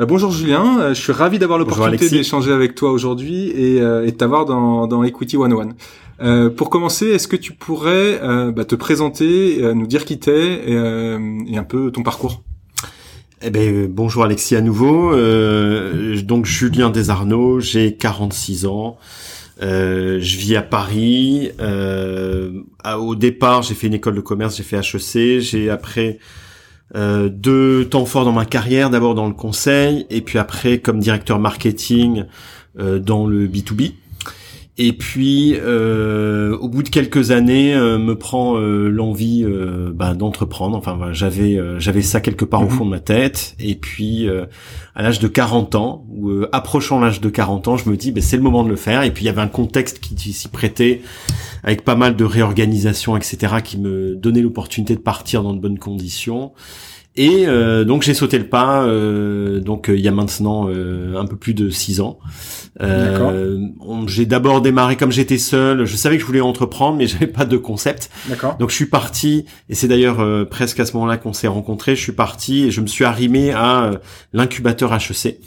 bonjour Julien, euh, je suis ravi d'avoir l'opportunité d'échanger avec toi aujourd'hui et, euh, et de t'avoir dans, dans Equity 101. Euh, pour commencer, est-ce que tu pourrais bah, te présenter, nous dire qui t'es et, et, un peu ton parcours? Eh ben, bonjour Alexis à nouveau. donc Julien Desarnaud, j'ai 46 ans. je vis à Paris. au départ, j'ai fait une école de commerce, j'ai fait HEC. J'ai après euh, deux temps forts dans ma carrière, d'abord dans le conseil, et puis après comme directeur marketing euh, dans le B2B. Et puis, euh, au bout de quelques années, euh, me prend euh, l'envie bah, d'entreprendre. Enfin, j'avais j'avais ça quelque part au mhm. fond de ma tête. Et puis, à l'âge de 40 ans, ou approchant l'âge de 40 ans, je me dis, bah, c'est le moment de le faire. Et puis, il y avait un contexte qui s'y prêtait, avec pas mal de réorganisation, etc., qui me donnait l'opportunité de partir dans de bonnes conditions. Et euh, donc j'ai sauté le pas, euh, donc euh, il y a maintenant un peu plus de six ans. j'ai d'abord démarré comme j'étais seul. Je savais que je voulais entreprendre, mais j'avais pas de concept. Donc je suis parti, et c'est d'ailleurs presque à ce moment-là qu'on s'est rencontrés. Je suis parti et je me suis arrimé à l'incubateur HEC.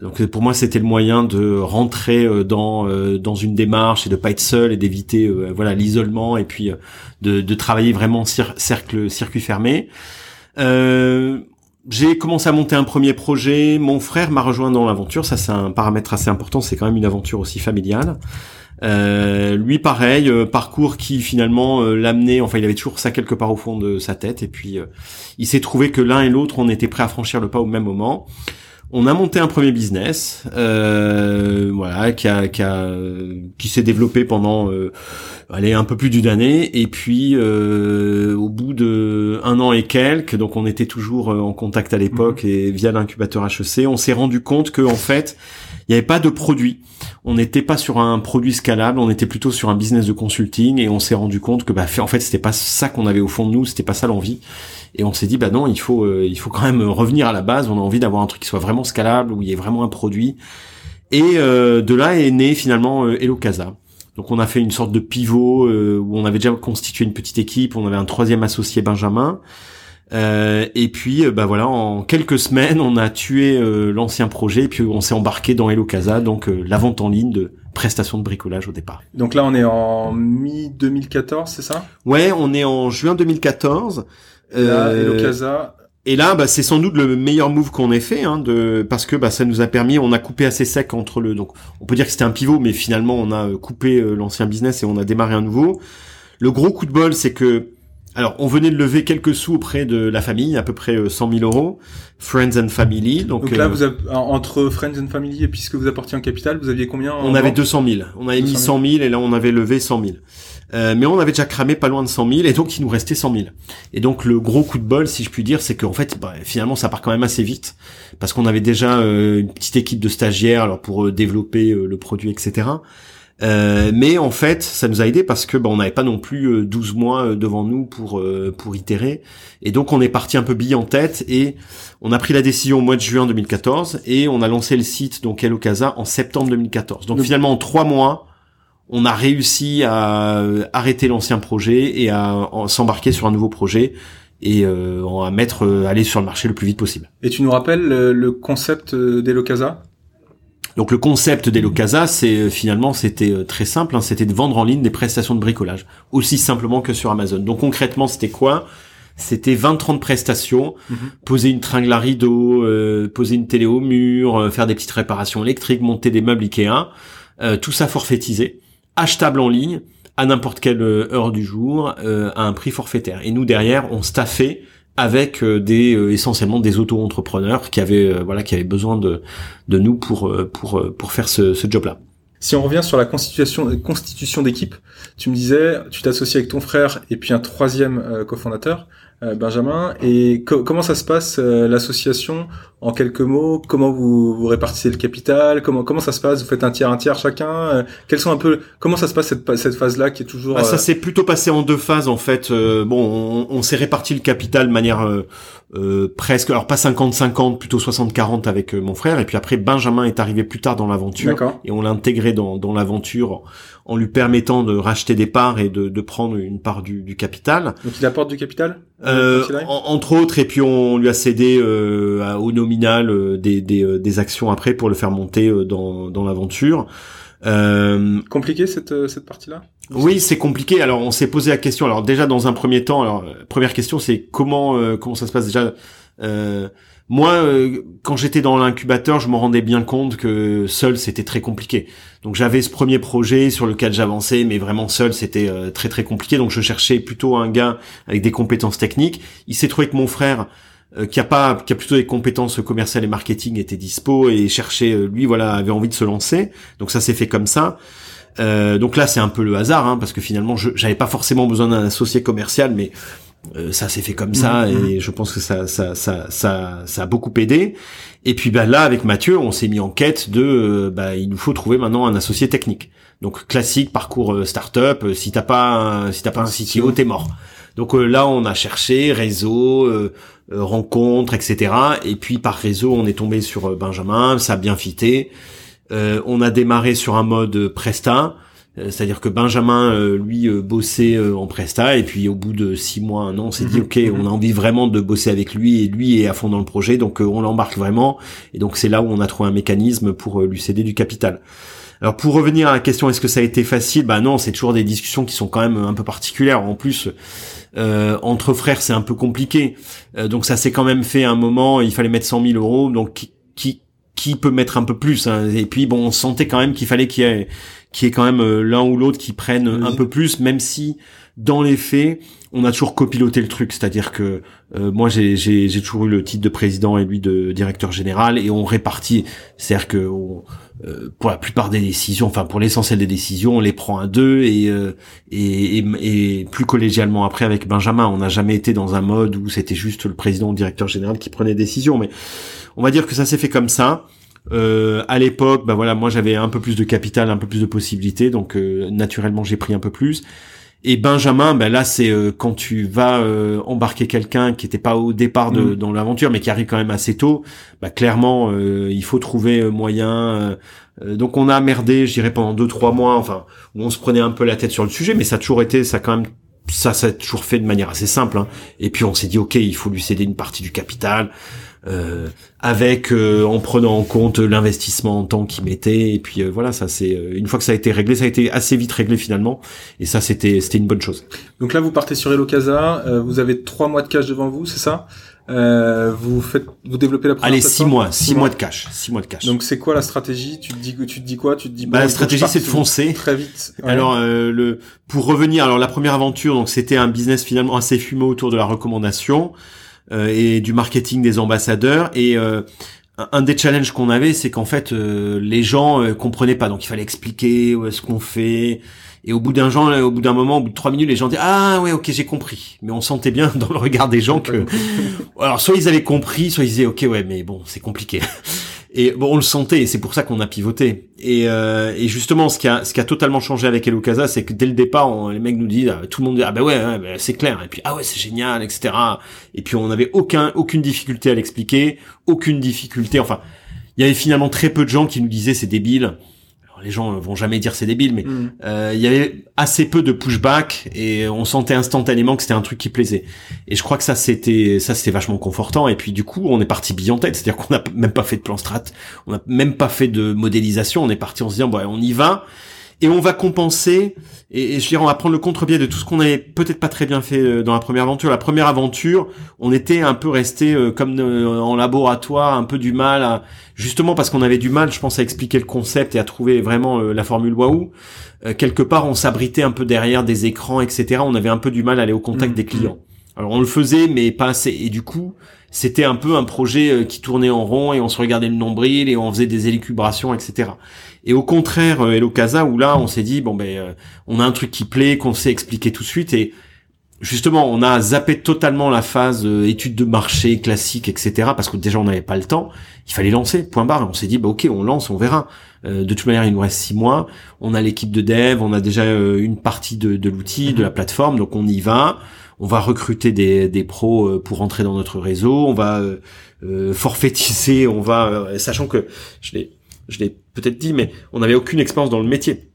Donc pour moi c'était le moyen de rentrer dans dans une démarche et de pas être seul et d'éviter voilà l'isolement et puis de, de travailler vraiment cercle circuit fermé. Euh, j'ai commencé à monter un premier projet. Mon frère m'a rejoint dans l'aventure. Ça, c'est un paramètre assez important. C'est quand même une aventure aussi familiale. Euh, lui, pareil, euh, parcours qui finalement euh, l'amenait. Enfin, il avait toujours ça quelque part au fond de sa tête. Et puis, il s'est trouvé que l'un et l'autre, on était prêts à franchir le pas au même moment. On a monté un premier business, voilà, qui a, qui a, qui s'est développé pendant allez un peu plus d'une année. Et puis euh, au bout de un an et quelques donc on était toujours euh, en contact à l'époque mhm. et via l'incubateur HEC on s'est rendu compte que en fait il n'y avait pas de produit. On n'était pas sur un produit scalable on était plutôt sur un business de consulting et on s'est rendu compte que bah en fait c'était pas ça qu'on avait au fond de nous c'était pas ça l'envie et on s'est dit bah non il faut euh, il faut quand même revenir à la base on a envie d'avoir un truc qui soit vraiment scalable où il y ait vraiment un produit et de là est né finalement Hello Casa donc on a fait une sorte de pivot euh, où on avait déjà constitué une petite équipe, on avait un troisième associé Benjamin. Euh, et puis, euh, bah voilà, en quelques semaines, on a tué l'ancien projet, et puis on s'est embarqué dans Hello Casa, donc la vente en ligne de prestations de bricolage au départ. Donc là, on est en mi 2014, c'est ça? Ouais, on est en juin 2014. Là, Casa, et là, bah, c'est sans doute le meilleur move qu'on ait fait, hein, de parce que bah, ça nous a permis, on a coupé assez sec entre le, donc on peut dire que c'était un pivot, mais finalement on a euh, coupé euh, l'ancien business et on a démarré un nouveau. Le gros coup de bol, c'est que, alors on venait de lever quelques sous auprès de la famille, à peu près 100 euh, 000 euros, friends and family. Donc, donc là, vous avez, entre friends and family et puisque vous apportiez en capital, vous aviez combien On avait 200 000. On avait mis 100 000 et là on avait levé 100 000. Euh, mais on avait déjà cramé pas loin de 100 000 et donc il nous restait 100 000. Et donc le gros coup de bol, si je puis dire, c'est qu'en fait, bah, finalement, ça part quand même assez vite parce qu'on avait déjà euh, une petite équipe de stagiaires alors pour euh, développer le produit, etc. mais en fait, ça nous a aidé parce que bah, on n'avait pas non plus 12 mois devant nous pour pour itérer. Et donc on est parti un peu bille en tête et on a pris la décision au mois de juin 2014 et on a lancé le site donc Hello Casa en septembre 2014. Donc, donc finalement en trois mois, on a réussi à euh, arrêter l'ancien projet et à s'embarquer sur un nouveau projet et euh, à mettre euh, aller sur le marché le plus vite possible. Et tu nous rappelles le, concept d'Elocasa? Donc le concept d'Elocasa, c'est finalement c'était très simple, hein, c'était de vendre en ligne des prestations de bricolage, aussi simplement que sur Amazon. Donc concrètement, c'était quoi? C'était 20-30 prestations, mhm. poser une tringle à rideau, poser une télé au mur, faire des petites réparations électriques, monter des meubles Ikea, tout ça forfaitisé achetable en ligne à n'importe quelle heure du jour à un prix forfaitaire. Et nous derrière, on staffait avec des essentiellement des auto-entrepreneurs qui avaient voilà qui avaient besoin de de nous pour pour pour faire ce, ce job là. Si on revient sur la constitution, constitution d'équipe, tu me disais, tu t'associes avec ton frère et puis un troisième euh, cofondateur, euh, Benjamin. Et comment ça se passe euh, l'association en quelques mots? Comment vous, vous répartissez le capital? Comment comment ça se passe? Vous faites un tiers un tiers chacun? Quels sont un peu comment ça se passe cette, cette phase là qui est toujours bah, Ça s'est plutôt passé en deux phases en fait. bon, on, on s'est réparti le capital de manière euh, presque, alors pas 50-50, plutôt 60-40 avec euh, mon frère. Et puis après, Benjamin est arrivé plus tard dans l'aventure et on l'a intégré dans, dans l'aventure en lui permettant de racheter des parts et de, de prendre une part du, du capital. Donc il apporte du capital euh, Entre autres, et puis on lui a cédé euh, au nominal des, des, des, actions après pour le faire monter dans, dans l'aventure. Euh, compliqué cette cette partie-là? Oui, c'est compliqué. Alors on s'est posé la question. Alors déjà dans un premier temps, alors première question c'est comment euh, comment ça se passe déjà? Euh, moi, euh, quand j'étais dans l'incubateur, je me rendais bien compte que seul c'était très compliqué. Donc j'avais ce premier projet sur lequel j'avançais, mais vraiment seul c'était très très compliqué. Donc je cherchais plutôt un gars avec des compétences techniques. Il s'est trouvé que mon frère euh, qui a pas qui a plutôt des compétences commerciales et marketing était dispo et cherchait euh, lui voilà avait envie de se lancer donc ça s'est fait comme ça euh, donc là c'est un peu le hasard hein, parce que finalement je j'avais pas forcément besoin d'un associé commercial mais euh, ça s'est fait comme ça mmh, et mmh. je pense que ça ça ça ça ça a beaucoup aidé et puis bah là avec Mathieu on s'est mis en quête de bah il nous faut trouver maintenant un associé technique donc classique parcours startup si t'as pas si t'as pas un CTO t'es mort donc là on a cherché réseau euh, rencontres, etc. Et puis par réseau, on est tombé sur euh, Benjamin, ça a bien fité. Euh, on a démarré sur un mode Presta, c'est-à-dire que Benjamin, lui, bossait en Presta, et puis au bout de six mois, un an, on s'est dit, mhm. ok, on a envie vraiment de bosser avec lui, et lui est à fond dans le projet, donc on l'embarque vraiment, et donc c'est là où on a trouvé un mécanisme pour lui céder du capital. Alors pour revenir à la question, est-ce que ça a été facile? Bah non, c'est toujours des discussions qui sont quand même un peu particulières. En plus, euh, entre frères, c'est un peu compliqué. Euh, donc ça s'est quand même fait à un moment, il fallait mettre 100 000 euros. Donc qui, qui, peut mettre un peu plus hein. Et puis bon, on sentait quand même qu'il fallait qu'il y ait, qu'il y ait quand même euh, l'un ou l'autre qui prenne un peu plus, même si dans les faits, on a toujours copiloté le truc, c'est-à-dire que moi j'ai, j'ai, j'ai toujours eu le titre de président et lui de directeur général et on répartit, c'est-à-dire que euh, pour la plupart des décisions, enfin pour l'essentiel des décisions, on les prend à deux et, euh, et, et, plus collégialement après avec Benjamin. On n'a jamais été dans un mode où c'était juste le président ou le directeur général qui prenait des décisions, mais on va dire que ça s'est fait comme ça. Euh, à l'époque, bah voilà, moi j'avais un peu plus de capital, un peu plus de possibilités, donc naturellement j'ai pris un peu plus. Et Benjamin, ben là c'est euh, quand tu vas euh, embarquer quelqu'un qui était pas au départ de, mm. dans l'aventure, mais qui arrive quand même assez tôt. Bah clairement, euh, il faut trouver moyen. donc on a merdé, je dirais pendant deux trois mois, enfin où on se prenait un peu la tête sur le sujet, mais ça a toujours été, ça quand même, ça ça a toujours fait de manière assez simple. Hein. Et puis on s'est dit ok, il faut lui céder une partie du capital. Euh, avec euh, en prenant en compte l'investissement en temps qu'il mettait et puis euh, voilà ça c'est une fois que ça a été réglé ça a été assez vite réglé finalement. Et ça c'était c'était une bonne chose. Donc là vous partez sur Hello Casa. Vous avez trois mois de cash devant vous c'est ça? Vous faites vous développez la première allez six mois six mois de cash six mois de cash. Donc c'est quoi la stratégie? Tu te dis tu te dis quoi? Tu te dis bah, la stratégie c'est de foncer. très vite. Alors le pour revenir alors la première aventure donc c'était un business finalement assez fumeux autour de la recommandation. euh, et du marketing des ambassadeurs et euh, un des challenges qu'on avait, c'est qu'en fait, euh, les gens comprenaient pas, donc il fallait expliquer où est-ce qu'on fait. Et au bout d'un genre, au bout d'un moment, au bout de trois minutes, les gens disaient ah ouais ok j'ai compris. Mais on sentait bien dans le regard des gens que alors soit ils avaient compris, soit ils disaient ok ouais mais bon c'est compliqué. Et bon, on le sentait, et c'est pour ça qu'on a pivoté. Et, euh, et, justement, ce qui a, ce qui a totalement changé avec Hello Casa, c'est que dès le départ, les mecs nous disent, ah, tout le monde dit, ah bah ouais, ouais c'est clair. Et puis ah ouais, c'est génial, etc. Et puis on n'avait aucun, aucune difficulté à l'expliquer, aucune difficulté. Enfin, il y avait finalement très peu de gens qui nous disaient c'est débile les gens vont jamais dire c'est débile, mais mm. euh, il y avait assez peu de pushback et on sentait instantanément que c'était un truc qui plaisait. Et je crois que ça c'était ça c'était vachement confortant. Et puis du coup on est parti bille en tête, c'est-à-dire qu'on n'a même pas fait de plan strat, on n'a même pas fait de modélisation. On est parti en se disant bon on y va. Et on va compenser et, je dirais on va prendre le contre-pied de tout ce qu'on avait peut-être pas très bien fait euh, dans la première aventure. La première aventure, on était un peu resté euh, comme euh, en laboratoire, un peu du mal à justement parce qu'on avait du mal, je pense, à expliquer le concept et à trouver vraiment la formule waouh. quelque part, on s'abritait un peu derrière des écrans, etc. On avait un peu du mal à aller au contact mmh. des clients. Alors on le faisait, mais pas assez. Et du coup, c'était un peu un projet qui tournait en rond et on se regardait le nombril et on faisait des élucubrations, etc. Et au contraire, euh, Hello Casa, où là, on s'est dit, bon ben, euh, on a un truc qui plaît, qu'on sait expliquer tout de suite, et justement, on a zappé totalement la phase euh, étude de marché classique, etc. Parce que déjà, on n'avait pas le temps. Il fallait lancer, point barre. On s'est dit, bah ok, on lance, on verra. de toute manière, il nous reste six mois. On a l'équipe de dev, on a déjà une partie de, de l'outil, de la plateforme, donc on y va. On va recruter des, des pros pour rentrer dans notre réseau. On va euh, forfaitiser. On va, sachant que je l'ai je l'ai peut-être dit, mais on n'avait aucune expérience dans le métier.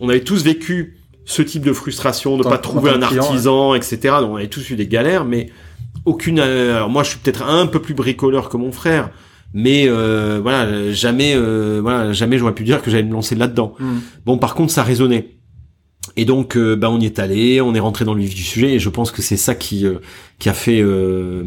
On avait tous vécu ce type de frustration, de pas trouver un artisan, etc. Donc on avait tous eu des galères, mais aucune. Euh, alors moi, je suis peut-être un peu plus bricoleur que mon frère, mais euh, voilà, jamais, euh, voilà, jamais j'aurais pu dire que j'allais me lancer là-dedans. Hmm. Bon, par contre, ça résonnait. Et donc, euh, bah, on y est allé, on est rentré dans le vif du sujet, et je pense que c'est ça qui euh, qui a fait, euh,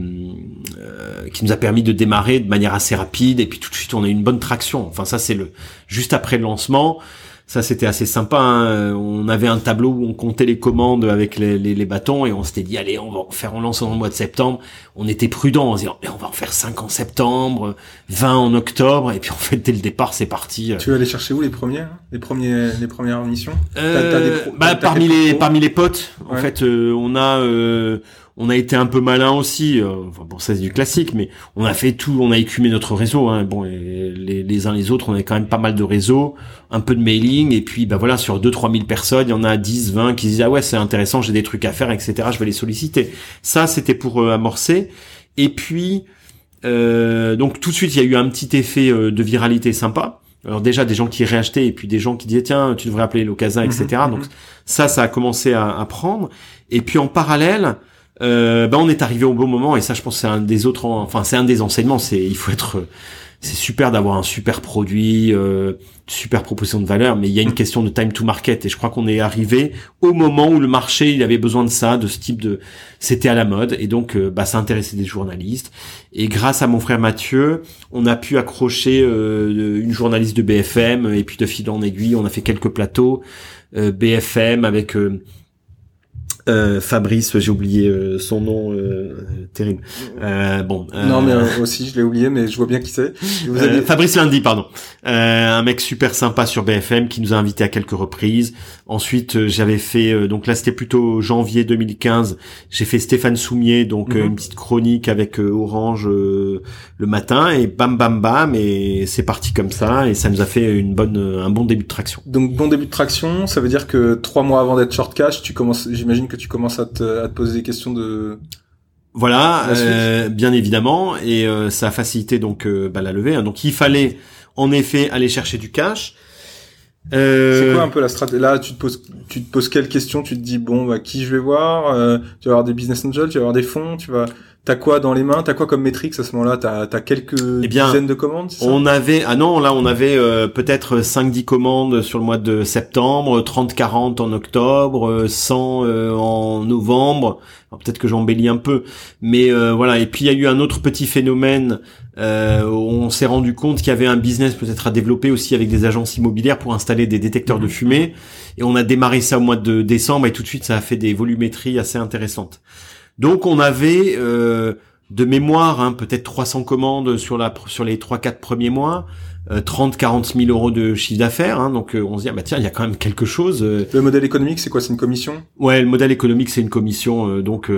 qui nous a permis de démarrer de manière assez rapide, et puis tout de suite on a eu une bonne traction. Enfin, ça c'est le juste après le lancement. Ça, c'était assez sympa. Hein. On avait un tableau où on comptait les commandes avec les, les, les bâtons et on s'était dit, allez, on va en faire un lancement le mois de septembre. On était prudent en disant, on va en faire 5 en septembre, 20 en octobre. Et puis en fait, dès le départ, c'est parti. Tu vas aller chercher où les premières, les premiers, les premières missions? Euh, bah, parmi les, parmi les potes. En fait, euh, on a, euh, on a été un peu malin aussi. Euh, enfin, bon, ça c'est du classique, mais on a fait tout, on a écumé notre réseau. Hein. Bon, les, les, uns les autres, on a quand même pas mal de réseaux, un peu de mailing, et puis bah voilà, sur 2-3 000 personnes, il y en a 10, 20 qui disent ah ouais c'est intéressant, j'ai des trucs à faire, etc. Je vais les solliciter. Ça c'était pour euh, amorcer. Et puis euh, donc tout de suite il y a eu un petit effet euh, de viralité sympa. Alors déjà des gens qui réachetaient et puis des gens qui disaient tiens tu devrais appeler l'Ocasa, etc. Mhm, donc mhm. ça ça a commencé à, à prendre. Et puis en parallèle euh, ben on est arrivé au bon moment et ça je pense c'est un des autres enfin c'est un des enseignements c'est il faut être c'est super d'avoir un super produit euh, super proposition de valeur mais il y a une question de time to market et je crois qu'on est arrivé au moment où le marché il avait besoin de ça de ce type de c'était à la mode et donc euh, bah ça intéressait des journalistes. Et grâce à mon frère Mathieu on a pu accrocher euh, une journaliste de BFM et puis de fil en aiguille on a fait quelques plateaux euh, BFM avec euh, Fabrice, j'ai oublié euh, son nom, euh, terrible. bon. non, mais aussi je l'ai oublié, mais je vois bien qui c'est. Fabrice Lundi, pardon. un mec super sympa sur BFM qui nous a invités à quelques reprises. Ensuite, j'avais fait, donc là c'était plutôt janvier 2015. J'ai fait Stéphane Soumier, donc mhm. une petite chronique avec Orange le matin et bam bam bam et c'est parti comme ça et ça nous a fait une bonne, un bon début de traction. Donc bon début de traction, ça veut dire que trois mois avant d'être short cash, tu commences, j'imagine que tu commences à te, poser des questions de voilà, euh, bien évidemment, et euh, ça a facilité donc euh, bah, la levée. Hein. Donc il fallait en effet aller chercher du cash. C'est quoi un peu la stratégie? Là, tu te poses, tu te poses quelles questions? Tu te dis bon, bah, qui je vais voir? Tu vas avoir des business angels, tu vas avoir des fonds, tu vas T'as quoi dans les mains? T'as quoi comme métrique à ce moment-là? T'as as quelques eh dizaines de commandes On avait ah non là on avait euh, peut-être 5-10 commandes sur le mois de septembre, 30-40 en octobre, 100 euh, en novembre. Peut-être que j'embellis un peu, mais euh, voilà. Et puis il y a eu un autre petit phénomène. on s'est rendu compte qu'il y avait un business peut-être à développer aussi avec des agences immobilières pour installer des détecteurs de fumée. Et on a démarré ça au mois de décembre et tout de suite ça a fait des volumétries assez intéressantes. Donc on avait euh, de mémoire hein, peut-être 300 commandes sur la sur les 3-4 premiers mois. 30 40 000 euros de chiffre d'affaires hein, donc euh, on se dit ah bah tiens il y a quand même quelque chose euh. le modèle économique c'est quoi? C'est une commission? Ouais le modèle économique c'est une commission donc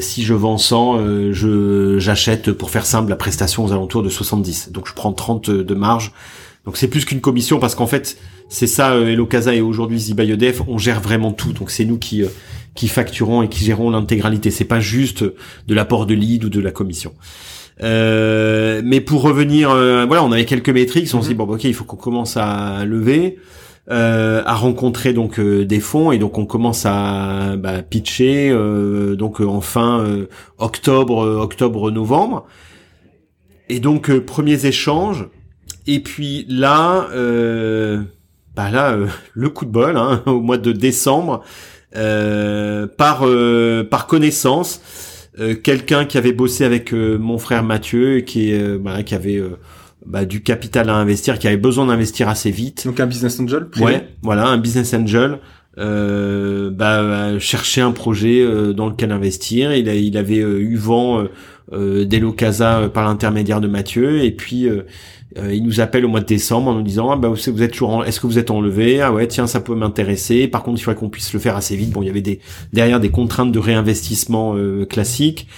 si je vends 100 je j'achète pour faire simple la prestation aux alentours de 70 donc je prends 30 de marge. Donc c'est plus qu'une commission parce qu'en fait c'est ça Hello Casa et aujourd'hui Zibayodef on gère vraiment tout. Donc c'est nous qui qui facturons et qui gérons l'intégralité. C'est pas juste de l'apport de lead ou de la commission. Euh, mais pour revenir, euh, voilà, on avait quelques métriques. On s'est dit mhm. bon, ok, il faut qu'on commence à lever, euh, à rencontrer donc des fonds et donc on commence à bah, pitcher donc en fin octobre, octobre, novembre. Et donc premiers échanges. Et puis là bah là, le coup de bol, hein, au mois de décembre, par par connaissance, quelqu'un qui avait bossé avec mon frère Mathieu, qui bah, qui avait bah, du capital à investir, qui avait besoin d'investir assez vite. Donc un business angel. Ouais, voilà, un business angel. Euh, bah, chercher un projet euh, dans lequel investir. Il, a, il avait euh, eu vent euh, d'Elocasa par l'intermédiaire de Mathieu, et puis il nous appelle au mois de décembre en nous disant ah, bah, vous êtes toujours, est-ce que vous êtes enlevé Ah ouais, tiens, ça peut m'intéresser. Par contre, il faudrait qu'on puisse le faire assez vite. Bon, il y avait des derrière des contraintes de réinvestissement classiques,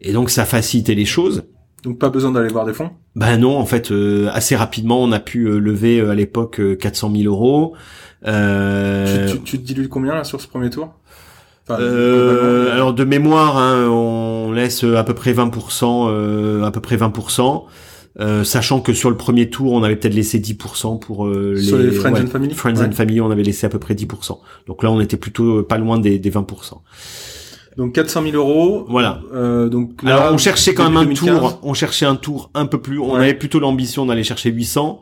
et donc ça facilitait les choses. Donc pas besoin d'aller voir des fonds? Ben non, en fait, euh, assez rapidement, on a pu euh, lever euh, à l'époque 400 000 euros. Tu, tu, tu, te dilues combien là sur ce premier tour? Alors de mémoire, hein, on laisse à peu près 20%, à peu près 20%. Sachant que sur le premier tour, on avait peut-être laissé 10% pour les, sur les Friends and Family? Friends and Family, on avait laissé à peu près 10%. Donc là, on était plutôt pas loin des, des 20%. Donc 400 000 euros. Voilà. Euh, donc alors on cherchait quand même un tour. On cherchait un tour un peu plus. On avait plutôt l'ambition d'aller chercher 800.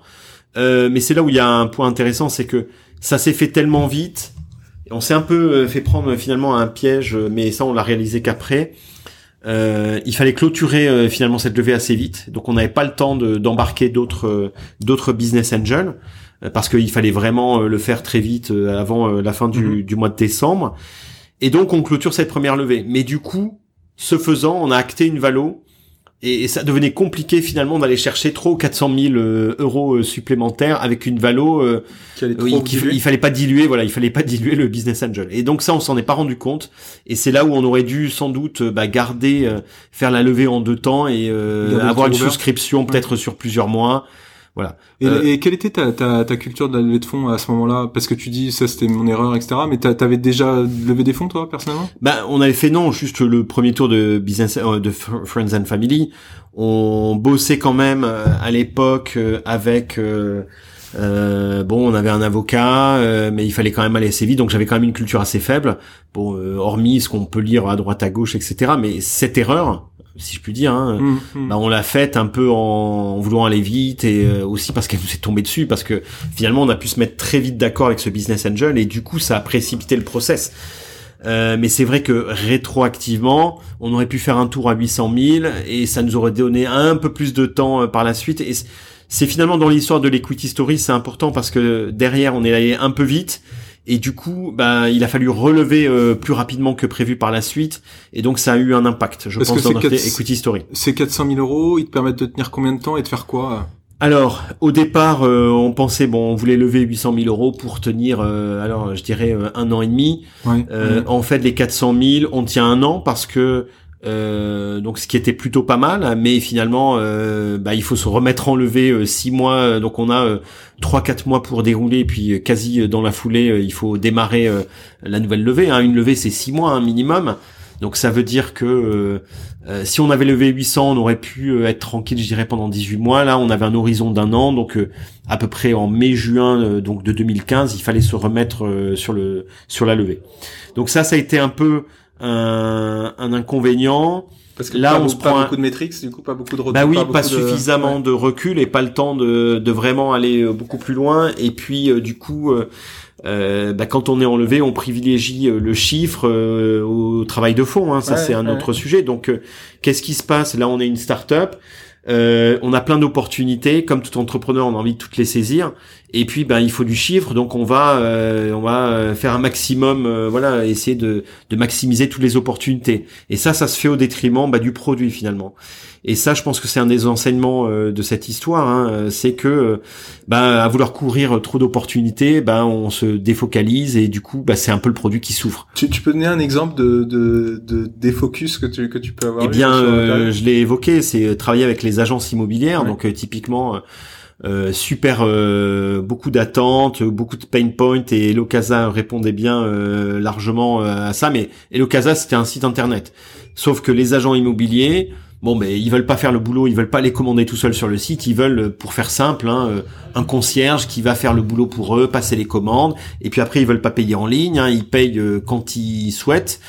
Euh, mais c'est là où il y a un point intéressant, c'est que ça s'est fait tellement vite. On s'est un peu euh, fait prendre finalement un piège, mais ça on l'a réalisé qu'après. Euh, il fallait clôturer euh, finalement cette levée assez vite, donc on n'avait pas le temps d'embarquer d'autres d'autres business angels parce qu'il fallait vraiment le faire très vite avant la fin du, mhm. du mois de décembre. Et donc on clôture cette première levée. Mais du coup, ce faisant, on a acté une valo et, ça devenait compliqué finalement d'aller chercher trop 400 000 euh, euros euh, supplémentaires avec une valo euh, il, fallait pas diluer voilà il fallait pas diluer le business angel. Et donc ça on s'en est pas rendu compte. Et c'est là où on aurait dû sans doute bah, garder faire la levée en deux temps et avoir une souscription peut-être sur plusieurs mois voilà. Et, euh, et, quelle était ta, ta, ta, culture de la levée de fonds à ce moment-là? Parce que tu dis ça c'était mon erreur, etc. Mais t'avais déjà levé des fonds toi personnellement? Ben on avait fait non, juste le premier tour de business euh, de Friends and Family. On bossait quand même euh, à l'époque avec. Euh, bon, on avait un avocat, mais il fallait quand même aller assez vite, donc j'avais quand même une culture assez faible. Bon, hormis ce qu'on peut lire à droite à gauche, etc. Mais cette erreur, si je puis dire, hein, mmh. Bah, on l'a faite un peu en, voulant aller vite et euh, aussi parce qu'elle nous est tombée dessus, parce que finalement on a pu se mettre très vite d'accord avec ce business angel et du coup ça a précipité le process. Euh, mais c'est vrai que rétroactivement, on aurait pu faire un tour à 800 000 et ça nous aurait donné un peu plus de temps euh, par la suite. Et c'est finalement dans l'histoire de l'equity story, c'est important parce que derrière on est allé un peu vite. Et du coup, bah, il a fallu relever euh, plus rapidement que prévu par la suite, et donc ça a eu un impact, je pense, dans notre equity story. Ces 400 000 euros, ils te permettent de tenir combien de temps et de faire quoi? Alors, au départ, euh, on pensait, bon, on voulait lever 800 000 euros pour tenir, euh, alors, je dirais un an et demi. En fait, les 400 000, on tient un an parce que euh, donc ce qui était plutôt pas mal, mais finalement, euh, bah, il faut se remettre en levée euh, six mois. Donc on a trois quatre mois pour dérouler, puis quasi dans la foulée, il faut démarrer la nouvelle levée. Hein. Une levée c'est six mois un minimum. Donc ça veut dire que si on avait levé 800, on aurait pu être tranquille, je dirais, pendant 18 mois. Là, on avait un horizon d'un an, donc à peu près en mai-juin donc de 2015, il fallait se remettre sur le sur la levée. Donc ça, ça a été un peu un, un inconvénient. Parce que là, on se prend pas beaucoup de métriques, du coup, pas beaucoup de Bah oui, pas, suffisamment de... recul et pas le temps de, de vraiment aller euh, beaucoup plus loin. Et puis, euh, du coup, euh, bah, quand on est enlevé, on privilégie le chiffre au travail de fond. Hein. Ça, c'est un autre sujet. Donc, qu'est-ce qui se passe? Là, on est une start-up. Euh, on a plein d'opportunités, comme tout entrepreneur, on a envie de toutes les saisir. Et puis, ben, il faut du chiffre, donc on va, euh, on va euh, faire un maximum, voilà, essayer de, de, maximiser toutes les opportunités. Et ça, ça se fait au détriment bah, du produit finalement. Et ça, je pense que c'est un des enseignements euh, de cette histoire, hein, euh, c'est que, euh, bah, à vouloir courir trop d'opportunités, bah, on se défocalise et du coup, bah, c'est un peu le produit qui souffre. Tu, tu peux donner un exemple de, de, de défocus que tu, que tu peux avoir Eh bien, je l'ai évoqué, c'est travailler avec les agences immobilières, donc typiquement. Euh, super beaucoup d'attentes, beaucoup de pain points et Elocasa répondait bien largement à ça mais Elocasa c'était un site internet. Sauf que les agents immobiliers bon ben ils veulent pas faire le boulot, ils veulent pas les commander tout seuls sur le site, ils veulent euh, pour faire simple hein, euh, un concierge qui va faire le boulot pour eux, passer les commandes et puis après ils veulent pas payer en ligne, hein, ils payent euh, quand ils souhaitent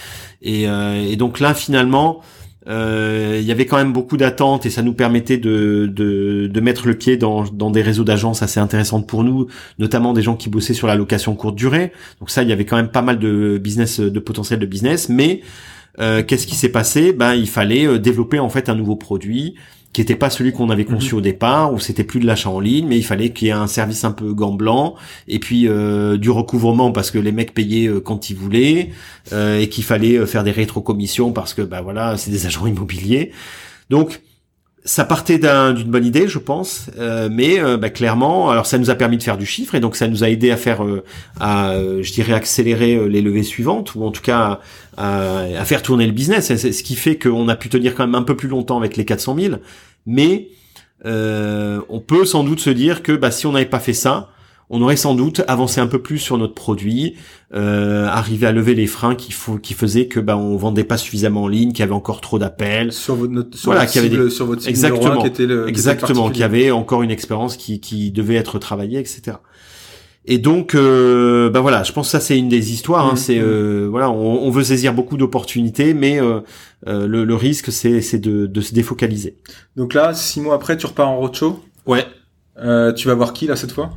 et, et, donc là finalement euh, il y avait quand même beaucoup d'attentes et ça nous permettait de, de, de mettre le pied dans, dans des réseaux d'agences assez intéressantes pour nous, notamment des gens qui bossaient sur la location courte durée. Donc ça, il y avait quand même pas mal de business, de potentiel de business. Mais euh, qu'est-ce qui s'est passé? Ben, il fallait euh, développer en fait un nouveau produit qui n'était pas celui qu'on avait conçu mhm. au départ, où c'était plus de l'achat en ligne, mais il fallait qu'il y ait un service un peu gant blanc, et puis euh, du recouvrement parce que les mecs payaient euh, quand ils voulaient, euh, et qu'il fallait faire des rétrocommissions parce que bah voilà, c'est des agents immobiliers. Donc ça partait d'une bonne idée, je pense, mais bah, clairement, alors ça nous a permis de faire du chiffre et donc ça nous a aidé à faire, à, je dirais, accélérer les levées suivantes ou en tout cas à, faire tourner le business. Ce qui fait qu'on a pu tenir quand même un peu plus longtemps avec les 400 000. Mais euh, on peut sans doute se dire que bah, si on n'avait pas fait ça, on aurait sans doute avancé un peu plus sur notre produit, euh, arrivé à lever les freins qui, faut, qui faisaient que bah on vendait pas suffisamment en ligne, qu'il y avait encore trop d'appels. Sur votre sur voilà, avait des... sur votre exactement, qui était le, exactement, qui, avait encore une expérience qui, qui devait être travaillée, etc. Et donc, euh, bah voilà, je pense que ça c'est une des histoires. Hein, mmh, c'est mmh. euh, voilà, on, on, veut saisir beaucoup d'opportunités, mais euh, le, le, risque c'est c'est de, de, se défocaliser. Donc là, six mois après, tu repars en roadshow? Ouais. Euh, tu vas voir qui là cette fois?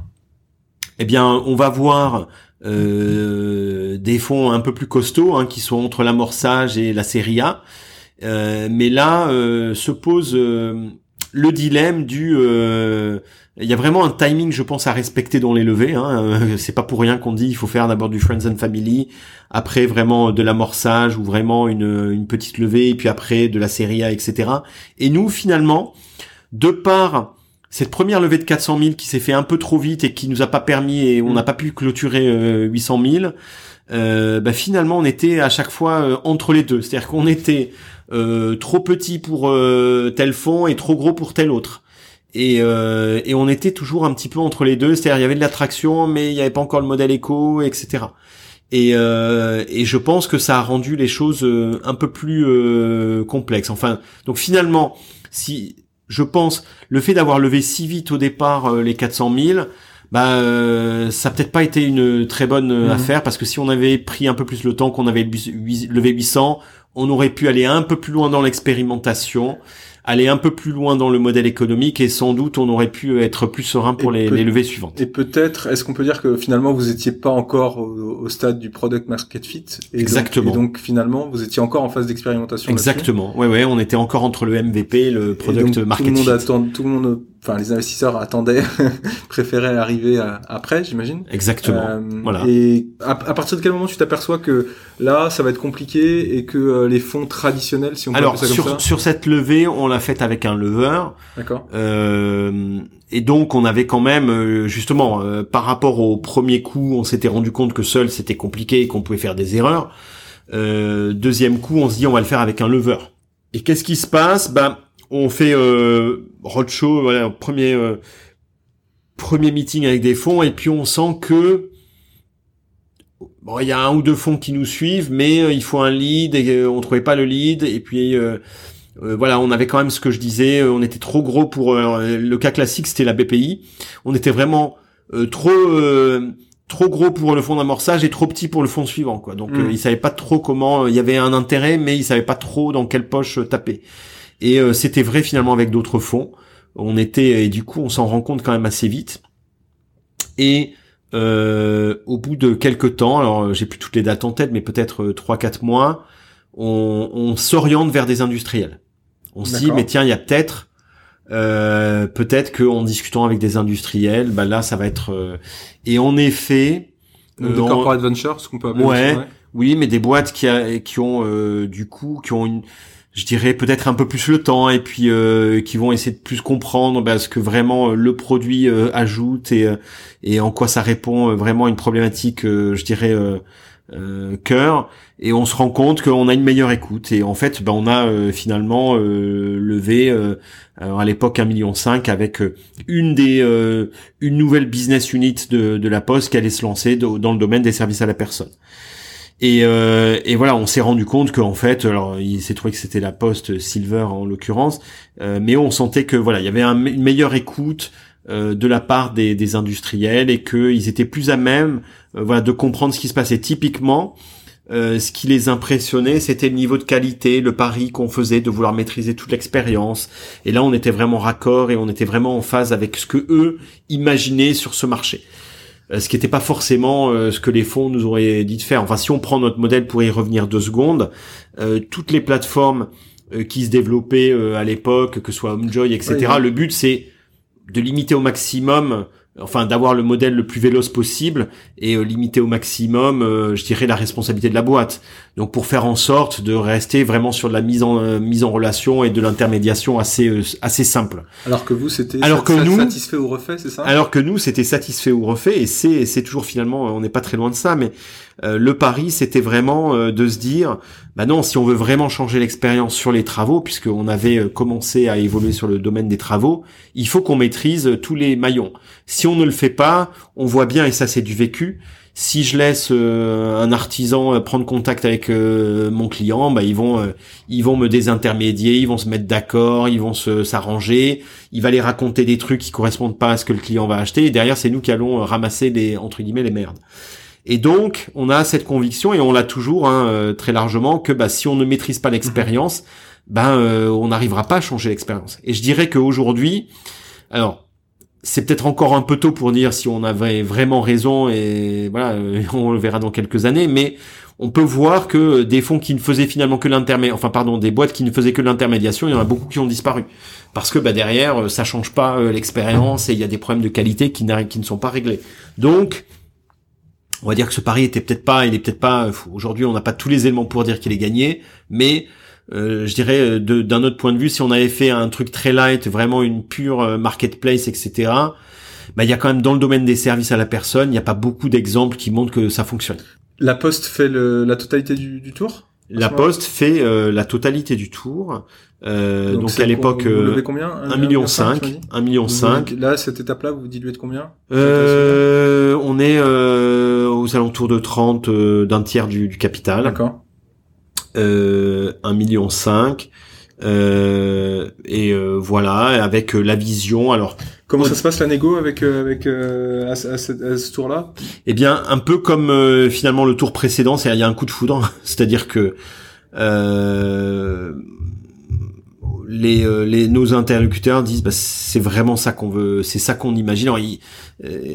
Eh bien, on va voir euh, des fonds un peu plus costauds, hein, qui sont entre l'amorçage et la série A. mais là se pose le dilemme du il y a vraiment un timing, je pense, à respecter dans les levées. Hein. Euh, c'est pas pour rien qu'on dit il faut faire d'abord du friends and family, après vraiment de l'amorçage ou vraiment une, une petite levée, et puis après de la série A, etc. Et nous, finalement, de par cette première levée de 400 000 qui s'est fait un peu trop vite et qui nous a pas permis et on n'a pas pu clôturer 800 000, euh, bah finalement on était à chaque fois euh, entre les deux. C'est-à-dire qu'on était euh, trop petit pour tel fonds et trop gros pour tel autre. Et, euh, et on était toujours un petit peu entre les deux, c'est-à-dire il y avait de l'attraction, mais il n'y avait pas encore le modèle éco, etc. Et, euh, et je pense que ça a rendu les choses euh, un peu plus euh, complexes. Enfin, donc finalement, si je pense le fait d'avoir levé si vite au départ euh, les 400 000, bah ça a peut-être pas été une très bonne mhm. affaire parce que si on avait pris un peu plus le temps qu'on avait levé 800, on aurait pu aller un peu plus loin dans l'expérimentation aller un peu plus loin dans le modèle économique et sans doute on aurait pu être plus serein pour les, les, levées suivantes. Et peut-être, est-ce qu'on peut dire que finalement vous étiez pas encore au, stade du product market fit et Exactement. Donc, et donc finalement vous étiez encore en phase d'expérimentation. Exactement. Ouais ouais, on était encore entre le MVP, le product market tout le monde fit. Attend, tout le monde enfin les investisseurs attendaient, préféraient arriver après, j'imagine. Exactement. Euh, voilà. Et à, partir de quel moment tu t'aperçois que là, ça va être compliqué et que euh, les fonds traditionnels, si on peut Alors ça sur comme ça... sur cette levée, on l'a faite avec un lever. D'accord. Euh, et donc on avait quand même euh, justement par rapport au premier coup, on s'était rendu compte que seul c'était compliqué et qu'on pouvait faire des erreurs. deuxième coup, on se dit on va le faire avec un lever. Et qu'est-ce qui se passe? Ben on fait euh, roadshow, voilà, premier euh, premier meeting avec des fonds, et puis on sent que bon, il y a un ou deux fonds qui nous suivent, mais euh, il faut un lead et euh, on trouvait pas le lead, et puis voilà, on avait quand même ce que je disais, on était trop gros pour le cas classique, c'était la BPI, on était vraiment trop trop gros pour le fonds d'amorçage et trop petit pour le fonds suivant quoi. Donc mm. ils savaient pas trop comment il y avait un intérêt mais ils savaient pas trop dans quelle poche taper. Et euh, c'était vrai finalement avec d'autres fonds. On était et du coup on s'en rend compte quand même assez vite. Et euh, au bout de quelques temps, alors j'ai plus toutes les dates en tête, mais peut-être euh, trois quatre mois, on, on s'oriente vers des industriels. On se dit mais tiens il y a peut-être euh, peut-être qu'en discutant avec des industriels, bah là ça va être et en effet des corporate ventures, ce qu'on peut appeler ouais, oui, mais des boîtes qui, a, qui ont du coup qui ont une je dirais peut-être un peu plus le temps et puis euh, qui vont essayer de plus comprendre bah, ce que vraiment euh, le produit euh, ajoute et et en quoi ça répond vraiment à une problématique je dirais cœur et on se rend compte qu'on a une meilleure écoute et en fait bah, on a finalement levé à l'époque un million cinq avec une des une nouvelle business unit de, de la Poste qui allait se lancer dans le domaine des services à la personne. Et, euh, et voilà, on s'est rendu compte qu'en fait, alors il s'est trouvé que c'était la poste Silver en l'occurrence, euh, mais on sentait que voilà, il y avait une meilleure écoute euh, de la part des, des industriels et qu'ils étaient plus à même, euh, voilà, de comprendre ce qui se passait. Typiquement, euh, ce qui les impressionnait, c'était le niveau de qualité, le pari qu'on faisait de vouloir maîtriser toute l'expérience. Et là, on était vraiment raccord et on était vraiment en phase avec ce que eux imaginaient sur ce marché. Euh, ce qui n'était pas forcément euh, ce que les fonds nous auraient dit de faire. Enfin, si on prend notre modèle pour y revenir deux secondes, toutes les plateformes qui se développaient à l'époque, que ce soit HomeJoy, etc., le but c'est de limiter au maximum enfin d'avoir le modèle le plus véloce possible et euh, limiter au maximum, euh, je dirais, la responsabilité de la boîte. Donc pour faire en sorte de rester vraiment sur de la mise en euh, mise en relation et de l'intermédiation assez assez simple. Alors que vous c'était alors que nous satisfait ou refait, c'est ça? Alors que nous c'était satisfait ou refait et c'est c'est toujours finalement on n'est pas très loin de ça, mais le pari c'était vraiment de se dire bah non si on veut vraiment changer l'expérience sur les travaux puisqu'on avait commencé à évoluer sur le domaine des travaux, il faut qu'on maîtrise tous les maillons. Si on ne le fait pas, on voit bien, et ça c'est du vécu, si je laisse euh, un artisan euh, prendre contact avec euh, mon client, bah ils vont ils vont me désintermédier, ils vont se mettre d'accord, ils vont se s'arranger, il va les raconter des trucs qui correspondent pas à ce que le client va acheter et derrière c'est nous qui allons ramasser les entre guillemets les merdes. Et donc on a cette conviction et on l'a toujours hein, très largement que bah si on ne maîtrise pas l'expérience, ben on n'arrivera pas à changer l'expérience. Et je dirais qu'aujourd'hui alors c'est peut-être encore un peu tôt pour dire si on avait vraiment raison et voilà, on le verra dans quelques années, mais on peut voir que des fonds qui ne faisaient finalement que l'intermédiation, enfin pardon, des boîtes qui ne faisaient que l'intermédiation, il y en a beaucoup qui ont disparu parce que bah derrière ça change pas euh, l'expérience et il y a des problèmes de qualité qui, qui ne sont pas réglés. Donc on va dire que ce pari était peut-être pas, il est peut-être pas. Aujourd'hui, on n'a pas tous les éléments pour dire qu'il est gagné, mais euh, je dirais euh, d'un autre point de vue, si on avait fait un truc très light, vraiment une pure euh, marketplace, etc. Bah, il y a quand même dans le domaine des services à la personne, il n'y a pas beaucoup d'exemples qui montrent que ça fonctionne. La Poste fait le, la totalité du, du tour? La Poste fait la totalité du tour. Euh, donc, à l'époque, euh, combien? 1 million 5, 1 million 5. Là, cette étape-là, vous diluez de combien? Euh, On est aux alentours de 30 d'un tiers du, du capital. D'accord euh, 1 million 5 euh, et euh, voilà avec euh, la vision. Alors comment ça se passe la négo avec euh, avec à, ce, tour là eh bien un peu comme finalement le tour précédent c'est il y a un coup de foudre. C'est-à-dire que les, les nos interlocuteurs disent bah, c'est vraiment ça qu'on veut c'est ça qu'on imagine.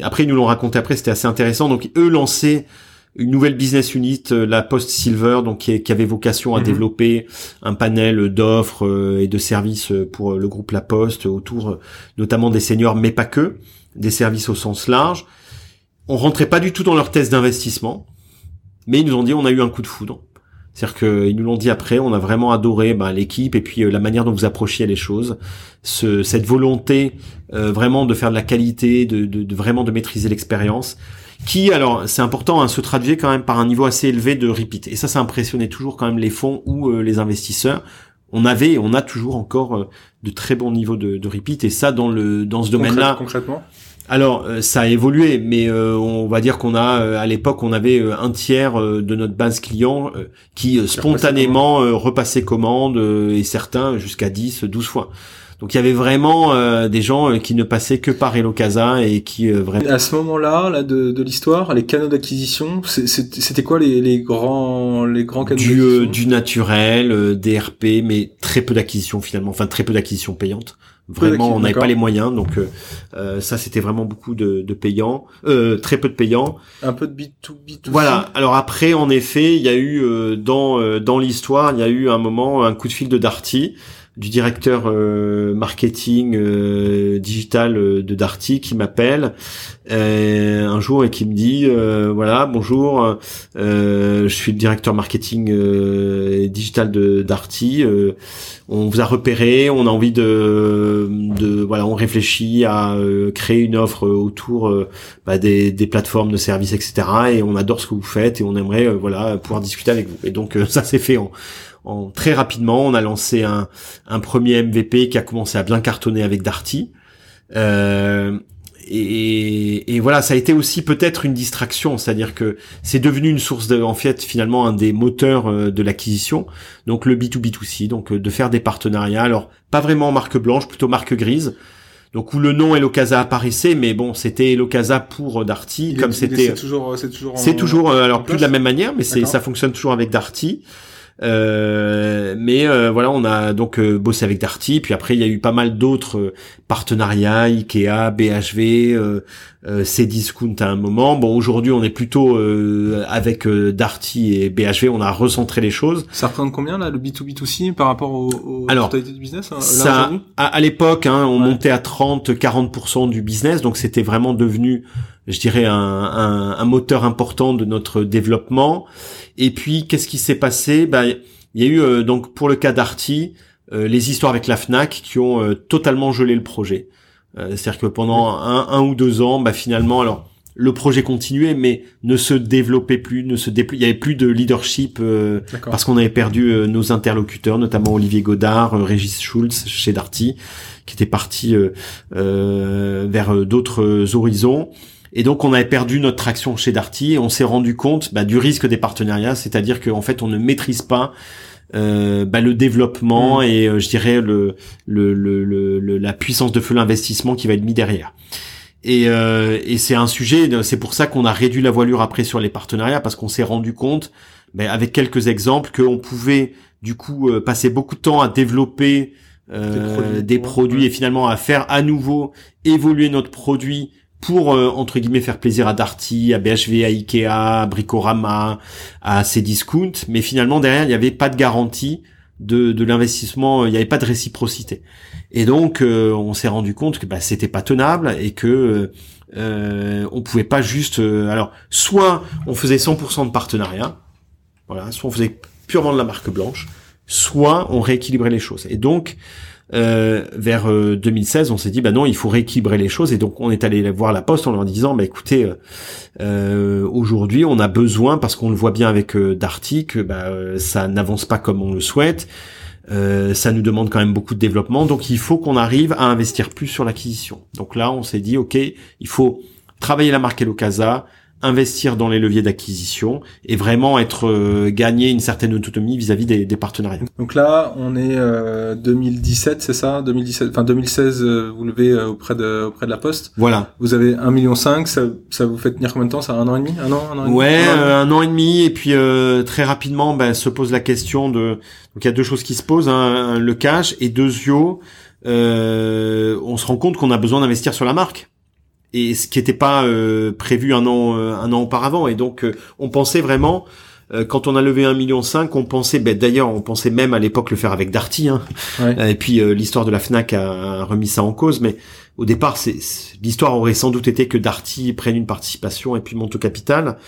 Après ils nous l'ont raconté après c'était assez intéressant. Donc eux lançaient une nouvelle business unit, euh, la Post Silver, donc qui, avait vocation à mhm. développer un panel d'offres euh, et de services euh, pour le groupe La Poste autour notamment des seniors, mais pas que, des services au sens large. On rentrait pas du tout dans leur test d'investissement, mais ils nous ont dit on a eu un coup de foudre. C'est-à-dire qu'ils nous l'ont dit après, on a vraiment adoré bah, l'équipe et puis la manière dont vous approchiez les choses, ce, cette volonté vraiment de faire de la qualité, de, de, de vraiment de maîtriser l'expérience qui, alors c'est important, hein, se traduisait quand même par un niveau assez élevé de repeat. Et ça, ça impressionnait toujours quand même les fonds ou euh, les investisseurs. On avait, on a toujours encore euh, de très bons niveaux de, de repeat. Et ça, dans le dans ce domaine-là. Concrètement. Alors, euh, ça a évolué, mais on va dire qu'on a, à l'époque, on avait un tiers de notre base client qui spontanément repassait commande et certains jusqu'à 10, 12 fois. Donc il y avait vraiment euh, des gens euh, qui ne passaient que par Elocasa et qui euh, vraiment. À ce moment-là, là de, de l'histoire, les canaux d'acquisition, c'était quoi les, les, grands les grands canaux du, du naturel, des RP, mais très peu d'acquisition finalement, enfin très peu d'acquisition payante. Vraiment, on n'avait pas les moyens, donc euh, ça c'était vraiment beaucoup de, de payants, euh, très peu de payants. Un peu de bit to bit. Voilà. Alors après, en effet, il y a eu dans dans l'histoire, il y a eu un moment un coup de fil de Darty du directeur euh, marketing euh, digital euh, de Darty qui m'appelle un jour et qui me dit voilà bonjour je suis le directeur marketing digital de Darty on vous a repéré on a envie de, de voilà on réfléchit à créer une offre autour bah, des, des plateformes de services etc et on adore ce que vous faites et on aimerait voilà pouvoir discuter avec vous. Et donc ça s'est fait en en, très rapidement, on a lancé un, un, premier MVP qui a commencé à bien cartonner avec Darty. Euh, et, et, voilà, ça a été aussi peut-être une distraction, c'est-à-dire que c'est devenu une source de, en fait, finalement, un des moteurs euh, de l'acquisition. Donc le B2B2C, donc euh, de faire des partenariats. Alors pas vraiment marque blanche, plutôt marque grise. donc où le nom Elocasa apparaissait, mais bon, c'était Elocasa pour Darty, comme c'était. C'est toujours, c'est toujours. C'est toujours, alors plus de la même manière, mais c'est, ça fonctionne toujours avec Darty. Euh, mais euh, voilà, on a donc euh, bossé avec Darty, puis après il y a eu pas mal d'autres partenariats, Ikea, BHV, euh, Cdiscount à un moment. Bon, aujourd'hui on est plutôt avec Darty et BHV, on a recentré les choses. Ça représente combien là le B2B2C par rapport au, au Alors, du business hein, ça, à, l'époque, hein, on montait à 30-40% du business, donc c'était vraiment devenu je dirais un, un, un, moteur important de notre développement. Et puis, qu'est-ce qui s'est passé? Ben, il y a eu euh, donc pour le cas d'Arty, euh, les histoires avec la Fnac qui ont euh, totalement gelé le projet. C'est-à-dire que pendant un, un, ou deux ans, bah, finalement, alors le projet continuait, mais ne se développait plus, ne se déployait. Il y avait plus de leadership parce qu'on avait perdu nos interlocuteurs, notamment Olivier Godard, Régis Schulz chez Darty, qui était parti vers d'autres horizons. Et donc on avait perdu notre traction chez Darty et on s'est rendu compte bah, du risque des partenariats, c'est-à-dire qu'en fait on ne maîtrise pas euh, bah, le développement mm. et euh, je dirais le, le, le, la puissance de feu l'investissement qui va être mis derrière. Et, euh, et c'est un sujet, c'est pour ça qu'on a réduit la voilure après sur les partenariats parce qu'on s'est rendu compte, bah, avec quelques exemples, qu'on pouvait du coup euh, passer beaucoup de temps à développer euh, des produits, et finalement à faire à nouveau évoluer notre produit pour euh, entre guillemets faire plaisir à Darty, à BHV, à Ikea, à Bricorama, à Cdiscount, mais finalement derrière il n'y avait pas de garantie de, de l'investissement, il n'y avait pas de réciprocité. Et donc euh, on s'est rendu compte que bah, c'était pas tenable et que euh, on pouvait pas juste euh, alors soit on faisait 100% de partenariat, voilà, soit on faisait purement de la marque blanche, soit on rééquilibrait les choses. Et donc euh, vers 2016, euh, on s'est dit bah non, il faut rééquilibrer les choses et donc on est allé voir la Poste en leur disant bah écoutez, euh, euh aujourd'hui on a besoin parce qu'on le voit bien avec Darty que bah, ça n'avance pas comme on le souhaite. ça nous demande quand même beaucoup de développement, donc il faut qu'on arrive à investir plus sur l'acquisition. Donc là, on s'est dit, ok, il faut travailler la marque Elocasa, investir dans les leviers d'acquisition et vraiment être euh, gagner une certaine autonomie vis-à-vis des, des, partenariats. Donc là, on est euh, 2017, c'est ça? 2017, enfin 2016, euh, vous levez euh, auprès de auprès de la Poste. Voilà. Vous avez un million cinq, ça, ça vous fait tenir combien de temps? Ça un an et demi, un an, un an et demi, Ouais, un an, et demi. Et puis très rapidement, ben, se pose la question de. Donc il y a deux choses qui se posent hein, le cash et deux yeux. on se rend compte qu'on a besoin d'investir sur la marque et ce qui n'était pas euh, prévu un an euh, un an auparavant et donc euh, on pensait vraiment quand on a levé un million cinq, on pensait, ben, d'ailleurs, on pensait même à l'époque le faire avec Darty, hein. et puis l'histoire de la Fnac a, remis ça en cause, mais au départ, c'est l'histoire aurait sans doute été que Darty prenne une participation et puis monte au capital.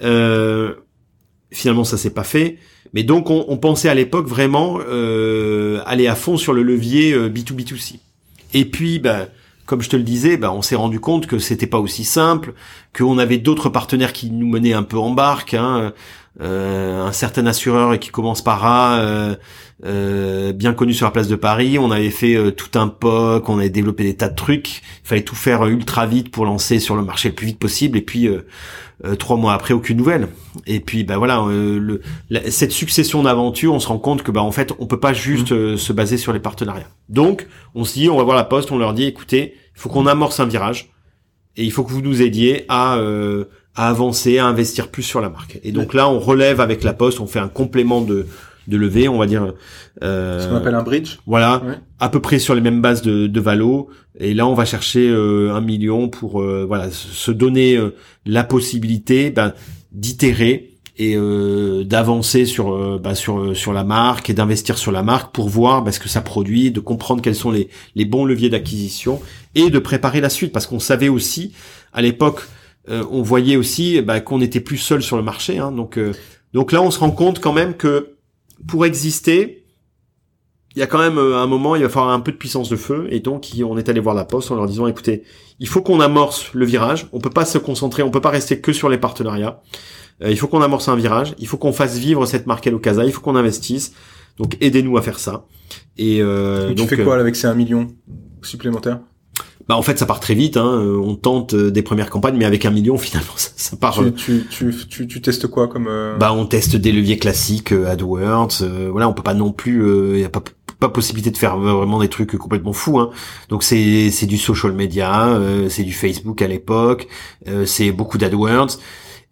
finalement, ça s'est pas fait, mais donc on, on pensait à l'époque vraiment aller à fond sur le levier B2B2C. Et puis, ben comme je te le disais, bah, on s'est rendu compte que c'était pas aussi simple, qu'on avait d'autres partenaires qui nous menaient un peu en barque, hein, euh, un certain assureur qui commence par A, euh, euh, bien connu sur la place de Paris. On avait fait tout un POC, on avait développé des tas de trucs. Il fallait tout faire ultra vite pour lancer sur le marché le plus vite possible. Et puis trois mois après, aucune nouvelle. Et puis bah voilà, le, cette succession d'aventures, on se rend compte que bah en fait, on peut pas juste mmh. se baser sur les partenariats. Donc, on se dit, on va voir la poste, on leur dit, écoutez, il faut qu'on amorce un virage et il faut que vous nous aidiez à, euh, à avancer, à investir plus sur la marque. Et donc là, on relève avec la Poste, on fait un complément de, de levée, on va dire. Euh, Ce qu'on appelle un bridge. Voilà, à peu près sur les mêmes bases de, de Valo. Et là, on va chercher euh, un million pour euh, voilà se donner euh, la possibilité ben, d'itérer et euh, d'avancer sur euh, bah, sur sur la marque et d'investir sur la marque pour voir bah, ce que ça produit, de comprendre quels sont les les bons leviers d'acquisition et de préparer la suite parce qu'on savait aussi à l'époque on voyait aussi bah, qu'on n'était plus seul sur le marché hein, donc donc là on se rend compte quand même que pour exister il y a quand même un moment, il va falloir un peu de puissance de feu, et donc on est allé voir la poste en leur disant, écoutez, il faut qu'on amorce le virage, on peut pas se concentrer, on peut pas rester que sur les partenariats, euh, il faut qu'on amorce un virage, il faut qu'on fasse vivre cette marque Elocasa, il faut qu'on investisse. Donc aidez-nous à faire ça. Et euh, tu fais quoi euh, avec ces 1 million supplémentaires? Bah en fait ça part très vite hein. Euh, on tente des premières campagnes mais avec un million finalement ça, ça part tu, tu, tu, tu, testes quoi comme bah on teste des leviers classiques AdWords voilà on peut pas non plus y a pas pas possibilité de faire vraiment des trucs complètement fous. Hein. Donc c'est c'est du social media, euh, c'est du Facebook à l'époque, euh, c'est beaucoup d'AdWords.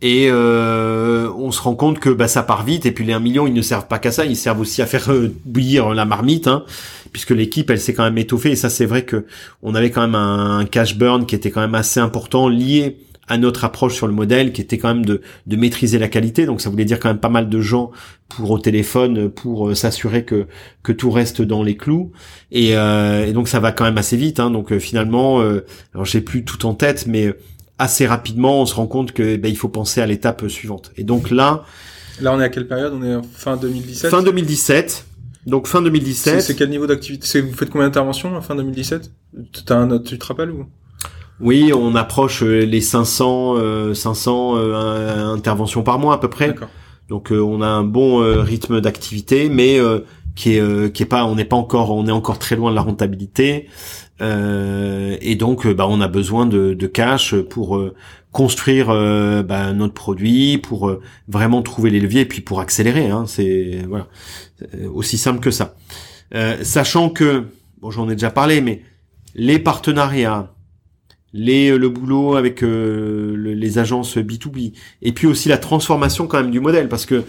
Et euh, on se rend compte que bah, ça part vite et puis les 1 million ils ne servent pas qu'à ça, ils servent aussi à faire bouillir la marmite, hein, puisque l'équipe elle s'est quand même étoffée et ça c'est vrai que on avait quand même un, cash burn qui était quand même assez important lié à notre approche sur le modèle qui était quand même de, de maîtriser la qualité. Donc ça voulait dire quand même pas mal de gens pour au téléphone pour euh, s'assurer que que tout reste dans les clous. Et, euh, et donc ça va quand même assez vite. Hein. Donc euh, finalement, euh, alors j'ai plus tout en tête, mais assez rapidement on se rend compte que ben, il faut penser à l'étape suivante. Et donc là, là on est à quelle période? On est fin 2017. Fin 2017. Donc fin 2017. C'est quel niveau d'activité? Vous faites combien d'interventions fin 2017 un, Tu te rappelles ou? Oui, on approche euh, les 500, 500 euh, euh, interventions par mois à peu près. Donc on a un bon rythme d'activité, mais qui est qui est pas, on n'est pas encore, on est encore très loin de la rentabilité. et donc, bah, on a besoin de, de cash pour construire bah, notre produit, pour vraiment trouver les leviers, et puis pour accélérer. Hein, c'est voilà, aussi simple que ça. sachant que, bon, j'en ai déjà parlé, mais les partenariats les, euh, le boulot avec euh, les agences B2B, et puis aussi la transformation quand même du modèle, parce que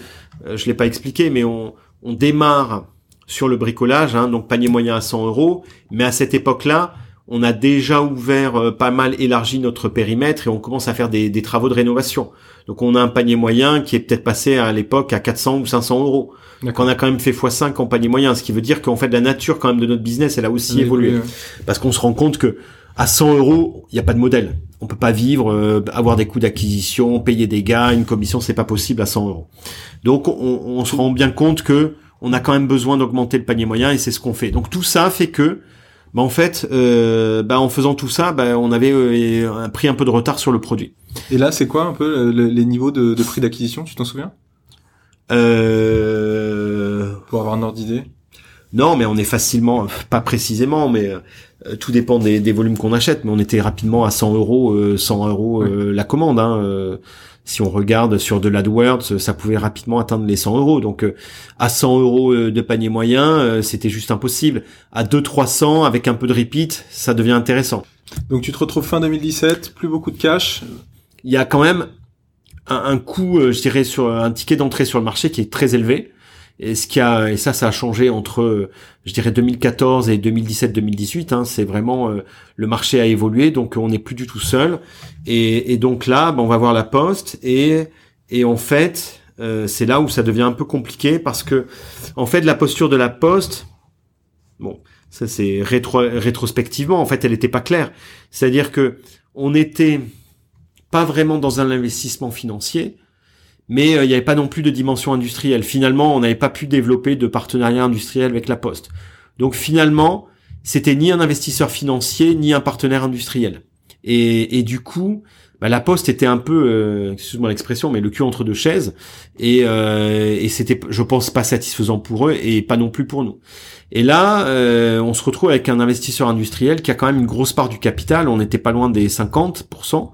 euh, je l'ai pas expliqué, mais on, on démarre sur le bricolage, hein, donc panier moyen à 100 euros, mais à cette époque-là, on a déjà ouvert pas mal élargi notre périmètre et on commence à faire des, des, travaux de rénovation. Donc on a un panier moyen qui est peut-être passé à l'époque à 400 ou 500 euros. Donc on a quand même fait x5 en panier moyen, ce qui veut dire qu'en fait la nature quand même de notre business elle a aussi évolué. Parce qu'on se rend compte que à 100 euros, il n'y a pas de modèle. On peut pas vivre, euh, avoir des coûts d'acquisition, payer des gars, une commission, c'est pas possible à 100 euros. Donc on, on, se rend bien compte que on a quand même besoin d'augmenter le panier moyen et c'est ce qu'on fait. Donc tout ça fait que, bah en fait, euh, bah en faisant tout ça, bah on avait euh, pris un peu de retard sur le produit. Et là, c'est quoi un peu les niveaux de, de prix d'acquisition Tu t'en souviens? Euh... Pour avoir un ordre d'idée? Non, mais on est facilement, pas précisément, mais euh, tout dépend des, des volumes qu'on achète, mais on était rapidement à 100 euros, 100 euh, euros euh, la commande. Hein, si on regarde sur de l'AdWords, ça pouvait rapidement atteindre les 100 euros. Donc à 100 euros de panier moyen, c'était juste impossible. À 200-300 avec un peu de repeat, ça devient intéressant. Donc tu te retrouves fin 2017, plus beaucoup de cash. Il y a quand même un, un coût, je dirais, sur un ticket d'entrée sur le marché qui est très élevé. Et ce qui a et ça ça a changé entre je dirais 2014 et 2017-2018 hein, c'est vraiment euh, le marché a évolué donc on n'est plus du tout seul. Et, et donc là ben, on va voir la poste et et en fait euh, c'est là où ça devient un peu compliqué parce que en fait la posture de la poste bon ça c'est rétro, rétrospectivement en fait elle n'était pas claire. C'est-à-dire que on n'était pas vraiment dans un investissement financier mais euh, il n'y avait pas non plus de dimension industrielle. Finalement, on n'avait pas pu développer de partenariat industriel avec la Poste. Donc finalement, c'était ni un investisseur financier ni un partenaire industriel. Et, du coup, bah, la Poste était un peu, euh, excuse-moi l'expression, mais le cul entre deux chaises, et, euh, et c'était, je pense, pas satisfaisant pour eux et pas non plus pour nous. Et là, euh, on se retrouve avec un investisseur industriel qui a quand même une grosse part du capital. On n'était pas loin des 50%.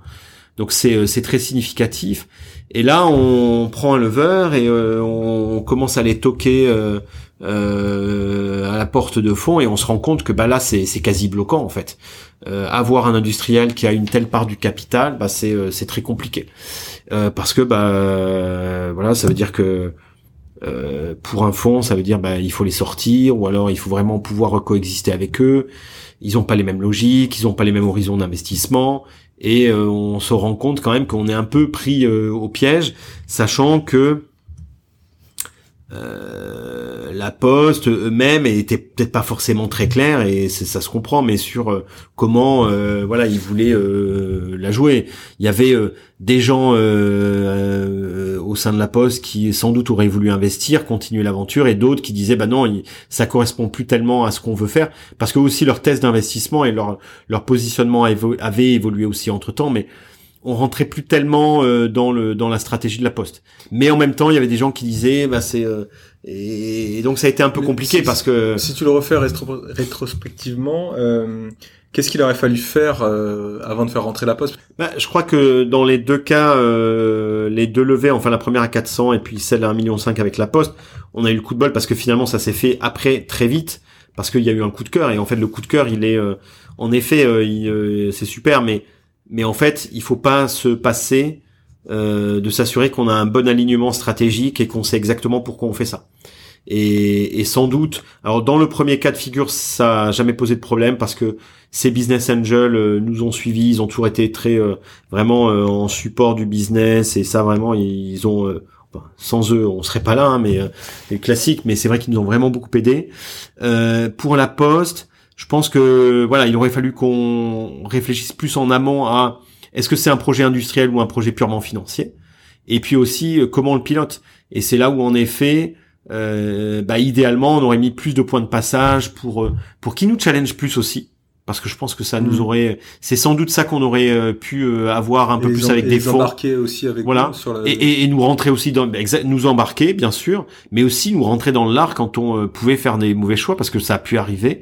Donc c'est euh, c'est très significatif. Et là, on prend un lever et euh, on commence à les toquer euh, à la porte de fond et on se rend compte que bah là c'est quasi bloquant en fait. avoir un industriel qui a une telle part du capital, bah c'est c'est très compliqué parce que bah voilà ça veut dire que pour un fonds, ça veut dire bah il faut les sortir ou alors il faut vraiment pouvoir coexister avec eux. Ils ont pas les mêmes logiques, ils ont pas les mêmes horizons d'investissement et euh, on se rend compte quand même qu'on est un peu pris euh, au piège, sachant que euh, la Poste eux-mêmes était peut-être pas forcément très clair et ça se comprend, mais sur euh, comment euh, voilà ils voulaient la jouer. Il y avait des gens au sein de la Poste qui sans doute auraient voulu investir, continuer l'aventure, et d'autres qui disaient bah non, ça correspond plus tellement à ce qu'on veut faire, parce que aussi leur thèse d'investissement et leur leur positionnement avait évolué aussi entre temps, mais on rentrait plus tellement euh, dans le dans la stratégie de la poste. Mais en même temps, il y avait des gens qui disaient bah c'est euh, et, donc ça a été un peu compliqué parce que si tu le refais rétrospectivement, euh, qu'est-ce qu'il aurait fallu faire avant de faire rentrer la poste? Bah, je crois que dans les deux cas, les deux levées, enfin la première à 400 et puis celle à 1,5 million avec la poste, on a eu le coup de bol parce que finalement ça s'est fait après très vite. parce qu'il y a eu un coup de cœur et en fait le coup de cœur il est en effet c'est super mais mais en fait il faut pas se passer de s'assurer qu'on a un bon alignement stratégique et qu'on sait exactement pourquoi on fait ça. Et, et, sans doute, alors dans le premier cas de figure, ça a jamais posé de problème parce que ces business angels euh, nous ont suivis, ils ont toujours été très euh, vraiment euh, en support du business et ça vraiment ils ont sans eux on serait pas là, hein, mais les classiques. Mais c'est vrai qu'ils nous ont vraiment beaucoup aidé. pour la poste, je pense que voilà, il aurait fallu qu'on réfléchisse plus en amont à est-ce que c'est un projet industriel ou un projet purement financier, et puis aussi comment le pilote? Et c'est là où en effet euh, bah, idéalement, on aurait mis plus de points de passage pour euh, pour qui nous challenge plus aussi. Parce que je pense que ça nous mm. aurait, c'est sans doute ça qu'on aurait euh, pu avoir un peu plus avec des fonds. Embarquer aussi avec voilà. et, et, nous rentrer aussi dans, bah, nous embarquer bien sûr, mais aussi nous rentrer dans l'art quand on pouvait faire des mauvais choix parce que ça a pu arriver.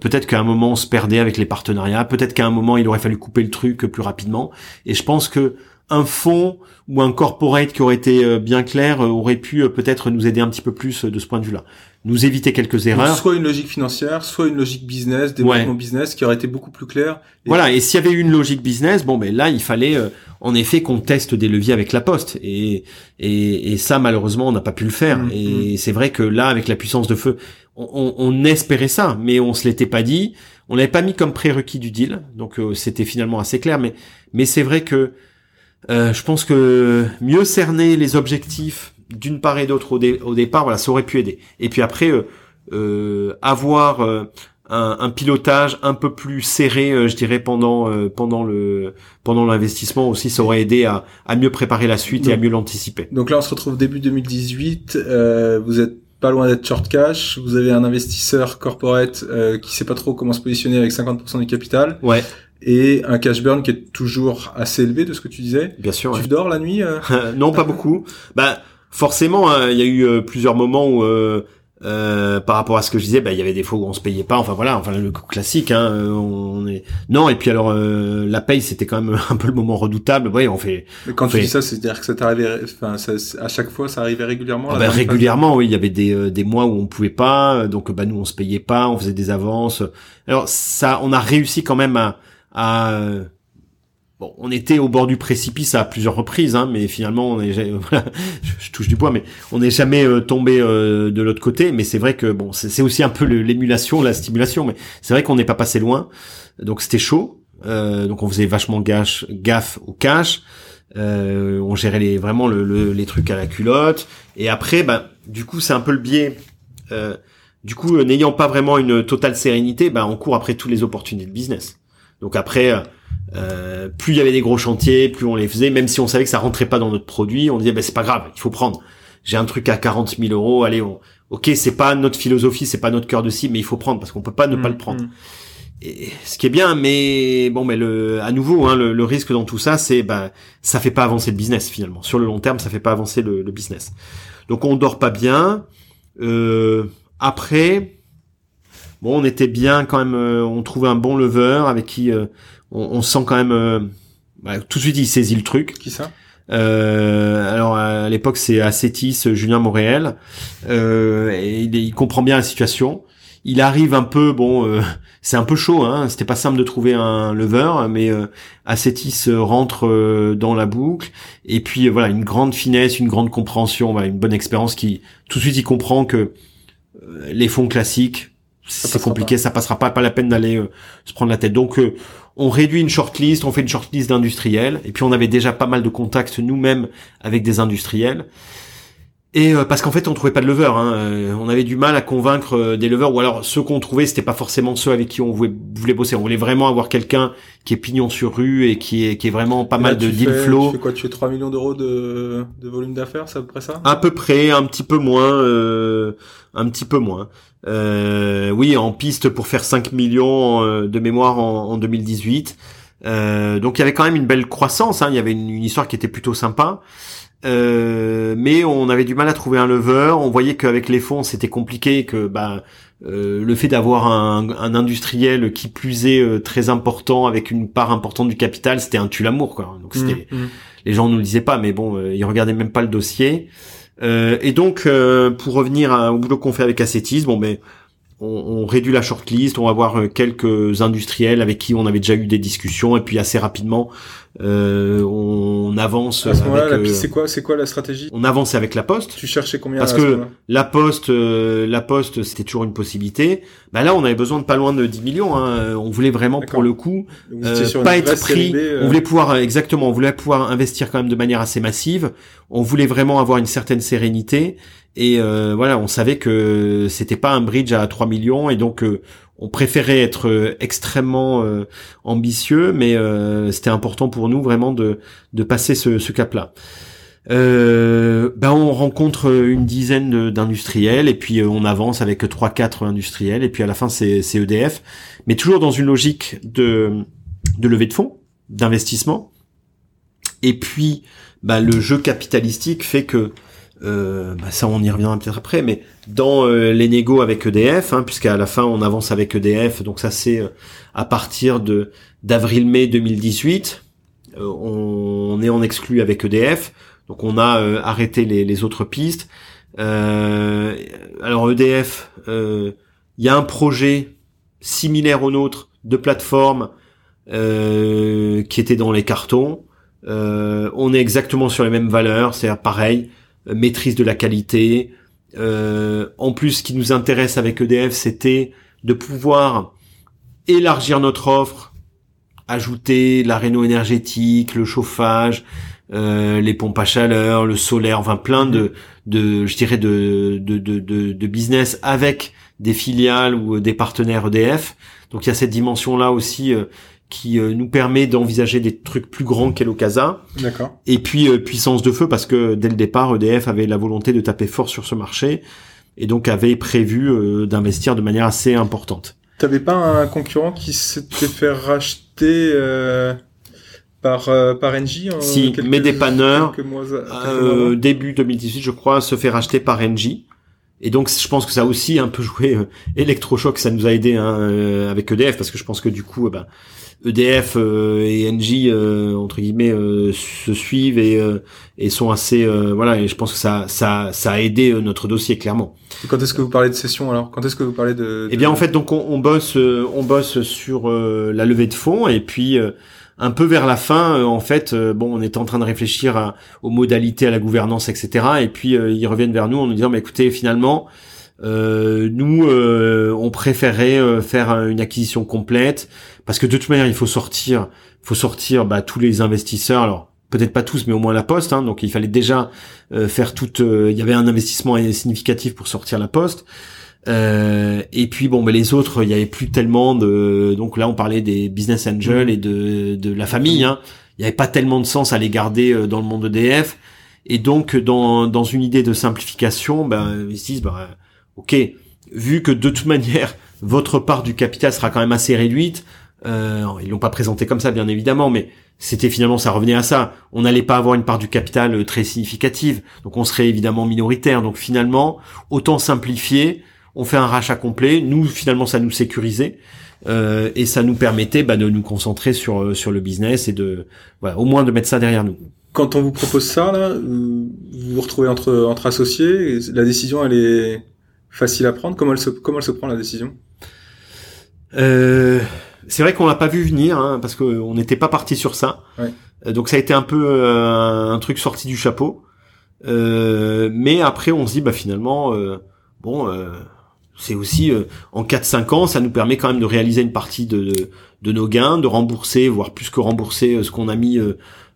peut-être qu'à un moment on se perdait avec les partenariats, peut-être qu'à un moment il aurait fallu couper le truc plus rapidement. Et je pense que un fonds ou un corporate qui aurait été euh, bien clair euh, aurait pu euh, peut-être nous aider un petit peu plus de ce point de vue-là. Nous éviter quelques erreurs. soit une logique financière, soit une logique business, développement business qui aurait été beaucoup plus clair. Voilà, et s'il y avait eu une logique business, bon ben là il fallait en effet qu'on teste des leviers avec la poste et et, et ça malheureusement on n'a pas pu le faire mmh, et mmh. c'est vrai que là avec la puissance de feu on, on, espérait ça mais on se l'était pas dit, on l'avait pas mis comme prérequis du deal donc c'était finalement assez clair mais mais c'est vrai que euh, je pense que mieux cerner les objectifs d'une part et d'autre au, départ, voilà, ça aurait pu aider. Et puis après, euh, euh avoir euh, un, un, pilotage un peu plus serré, je dirais pendant pendant le pendant l'investissement aussi, ça aurait aidé à, à mieux préparer la suite et à mieux l'anticiper. Donc là, on se retrouve début 2018. vous êtes pas loin d'être short cash. Vous avez un investisseur corporate qui sait pas trop comment se positionner avec 50% du capital. Ouais et un cash burn qui est toujours assez élevé de ce que tu disais. Bien sûr. Tu dors la nuit euh? Non, pas beaucoup. Bah forcément, hein, il y a eu euh, plusieurs moments où euh, euh, par rapport à ce que je disais, bah il y avait des fois où on se payait pas. Enfin voilà, enfin le classique. Hein, on est non. Et puis alors la paye, c'était quand même un peu le moment redoutable. Ouais, on fait. Mais quand tu dis ça, c'est-à-dire que ça t'arrivait, enfin à chaque fois, ça arrivait régulièrement. Ah bah, régulièrement, oui. Il y avait des des mois où on pouvait pas, donc bah nous on se payait pas, on faisait des avances. Alors ça, on a réussi quand même à à bon, on était au bord du précipice à plusieurs reprises, hein, mais finalement, on est, je, touche du poids, mais on n'est jamais euh, tombé euh, de l'autre côté. Mais c'est vrai que bon, c'est aussi un peu l'émulation, la stimulation, mais c'est vrai qu'on n'est pas passé loin. Donc c'était chaud. Euh, donc on faisait vachement gaffe, gaffe au cash. on gérait les, vraiment le, les trucs à la culotte. Et après, bah, du coup, c'est un peu le biais. du coup, n'ayant pas vraiment une totale sérénité, bah, on court après toutes les opportunités de business. Donc après, euh, plus il y avait des gros chantiers, plus on les faisait, même si on savait que ça rentrait pas dans notre produit, on disait ben c'est pas grave, il faut prendre. J'ai un truc à 40 000 euros, allez, on... ok, c'est pas notre philosophie, c'est pas notre cœur de cible, mais il faut prendre parce qu'on peut pas ne pas le mmh, prendre. Mmh. Et, ce qui est bien, mais bon, mais le, à nouveau, hein, le, risque dans tout ça, c'est ben ça fait pas avancer le business finalement. Sur le long terme, ça fait pas avancer le, le business. Donc on dort pas bien. Euh, après, bon, on était bien quand même. Euh, on trouvait un bon lever avec qui euh, on, sent quand même. Euh, bah, tout de suite, il saisit le truc. Qui ça? Alors à l'époque c'est Acetis Julien Montréal et il, comprend bien la situation il arrive un peu bon c'est un peu chaud hein c'était pas simple de trouver un lever mais euh, Acetis rentre dans la boucle et puis voilà une grande finesse une grande compréhension une bonne expérience qui tout de suite il comprend que les fonds classiques c'est compliqué, ça passera pas, pas la peine d'aller euh, se prendre la tête. Donc euh, on réduit une shortlist, on fait une shortlist d'industriels, et puis on avait déjà pas mal de contacts nous-mêmes avec des industriels. Et euh, parce qu'en fait on trouvait pas de lever, hein, on avait du mal à convaincre des leveurs, ou alors ceux qu'on trouvait c'était pas forcément ceux avec qui on voulait, voulait, bosser. On voulait vraiment avoir quelqu'un qui est pignon sur rue et qui est qui est vraiment pas mal de deal flow. Tu fais quoi Tu fais 3 millions d'euros de, de volume d'affaires, c'est à peu près ça? À peu près, un petit peu moins, un petit peu moins. Euh, oui, en piste pour faire 5 millions euh, de mémoire en, 2018. Euh, donc il y avait quand même une belle croissance. Hein. Il y avait une, histoire qui était plutôt sympa. mais on avait du mal à trouver un lever. On voyait qu'avec les fonds c'était compliqué, que bah le fait d'avoir un, industriel qui plus est très important avec une part importante du capital, c'était un tue l'amour quoi. Donc c'était, mmh, mmh. les gens nous le disaient pas, mais bon, ils regardaient même pas le dossier. Euh, et donc, euh, pour revenir au boulot qu'on fait avec Acetis, bon, mais on, réduit la shortlist, on va voir euh, quelques industriels avec qui on avait déjà eu des discussions et puis assez rapidement euh, on avance. À ce moment-là, c'est quoi, c'est quoi la stratégie? On avance avec la Poste. Tu cherchais combien Parce que la Poste, la Poste, c'était toujours une possibilité. Bah là, on avait besoin de pas loin de 10 millions. Hein. On voulait vraiment pour le coup pas être pris. On voulait pouvoir exactement, on voulait pouvoir investir quand même de manière assez massive. On voulait vraiment avoir une certaine sérénité et euh, voilà, on savait que c'était pas un bridge à 3 millions et donc euh, on préférait être euh, extrêmement ambitieux, mais c'était important pour nous vraiment de, de passer ce, ce cap-là. ben on rencontre une dizaine d'industriels et puis on avance avec trois quatre industriels et puis à la fin c'est EDF, mais toujours dans une logique de de levée de fonds, d'investissement. Et puis ben, le jeu capitalistique fait que euh, bah ça on y reviendra peut-être après, mais dans euh, les négos avec EDF, hein, puisqu'à la fin on avance avec EDF, donc ça c'est euh, à partir de d'avril-mai 2018, on, est en exclu avec EDF, donc on a arrêté les, autres pistes. alors EDF, il y a un projet similaire au nôtre de plateforme qui était dans les cartons. on est exactement sur les mêmes valeurs, c'est pareil euh, maîtrise de la qualité. Euh, en plus, ce qui nous intéresse avec EDF, c'était de pouvoir élargir notre offre, ajouter la réno énergétique, le chauffage, euh, les pompes à chaleur, le solaire, enfin plein de, je dirais de, business avec des filiales ou des partenaires EDF. Donc il y a cette dimension là aussi qui euh, nous permet d'envisager des trucs plus grands qu'Elocasa. D'accord. Et puis euh, puissance de feu parce que dès le départ EDF avait la volonté de taper fort sur ce marché et donc avait prévu euh, d'investir de manière assez importante. T'avais pas un concurrent qui s'était fait racheter par par Engie en Si, mais dépanneurs début 2018 je crois se fait racheter par Engie. Et donc je pense que ça a aussi un peu joué électrochoc, ça nous a aidé hein, avec EDF parce que je pense que du coup ben EDF euh, et Engie euh, entre guillemets euh, se suivent et, et sont assez voilà et je pense que ça ça ça a aidé notre dossier clairement. quand est-ce que vous parlez de session alors? Quand est-ce que vous parlez de, de... Eh bien en fait donc on, on bosse on bosse sur la levée de fonds et puis un peu vers la fin, en fait, bon, on était en train de réfléchir aux modalités, à la gouvernance, etc. Et puis ils reviennent vers nous en nous disant, mais écoutez, finalement, euh, nous, euh, on préférait euh, faire une acquisition complète parce que de toute manière, il faut sortir, faut sortir bah, tous les investisseurs. Alors peut-être pas tous, mais au moins la Poste. Hein, donc il fallait déjà faire toute. il y avait un investissement significatif pour sortir la Poste. Et puis bon, mais les autres, il y avait plus tellement de. Donc là, on parlait des business angels et de de la famille. Hein. Il y avait pas tellement de sens à les garder dans le monde EDF. Et donc dans dans une idée de simplification, ben ils se disent bah ok, vu que de toute manière votre part du capital sera quand même assez réduite, euh, ils l'ont pas présenté comme ça bien évidemment, mais c'était finalement ça revenait à ça. On n'allait pas avoir une part du capital euh, très significative, donc on serait évidemment minoritaire. Donc finalement, autant simplifier, on fait un rachat complet. Nous finalement ça nous sécurisait. Euh, et ça nous permettait bah, de nous concentrer sur euh, sur le business et de voilà, au moins de mettre ça derrière nous. Quand on vous propose ça là, vous vous retrouvez entre entre associés, la décision elle est facile à prendre Comment elle se, comment elle se prend la décision? Euh, C'est vrai qu'on l'a pas vu venir hein, parce qu'on n'était pas parti sur ça. Euh, donc ça a été un peu euh, un truc sorti du chapeau. mais après on se dit bah finalement bon c'est aussi en 4-5 ans ça nous permet quand même de réaliser une partie de, de, nos gains, de rembourser voire plus que rembourser ce qu'on a mis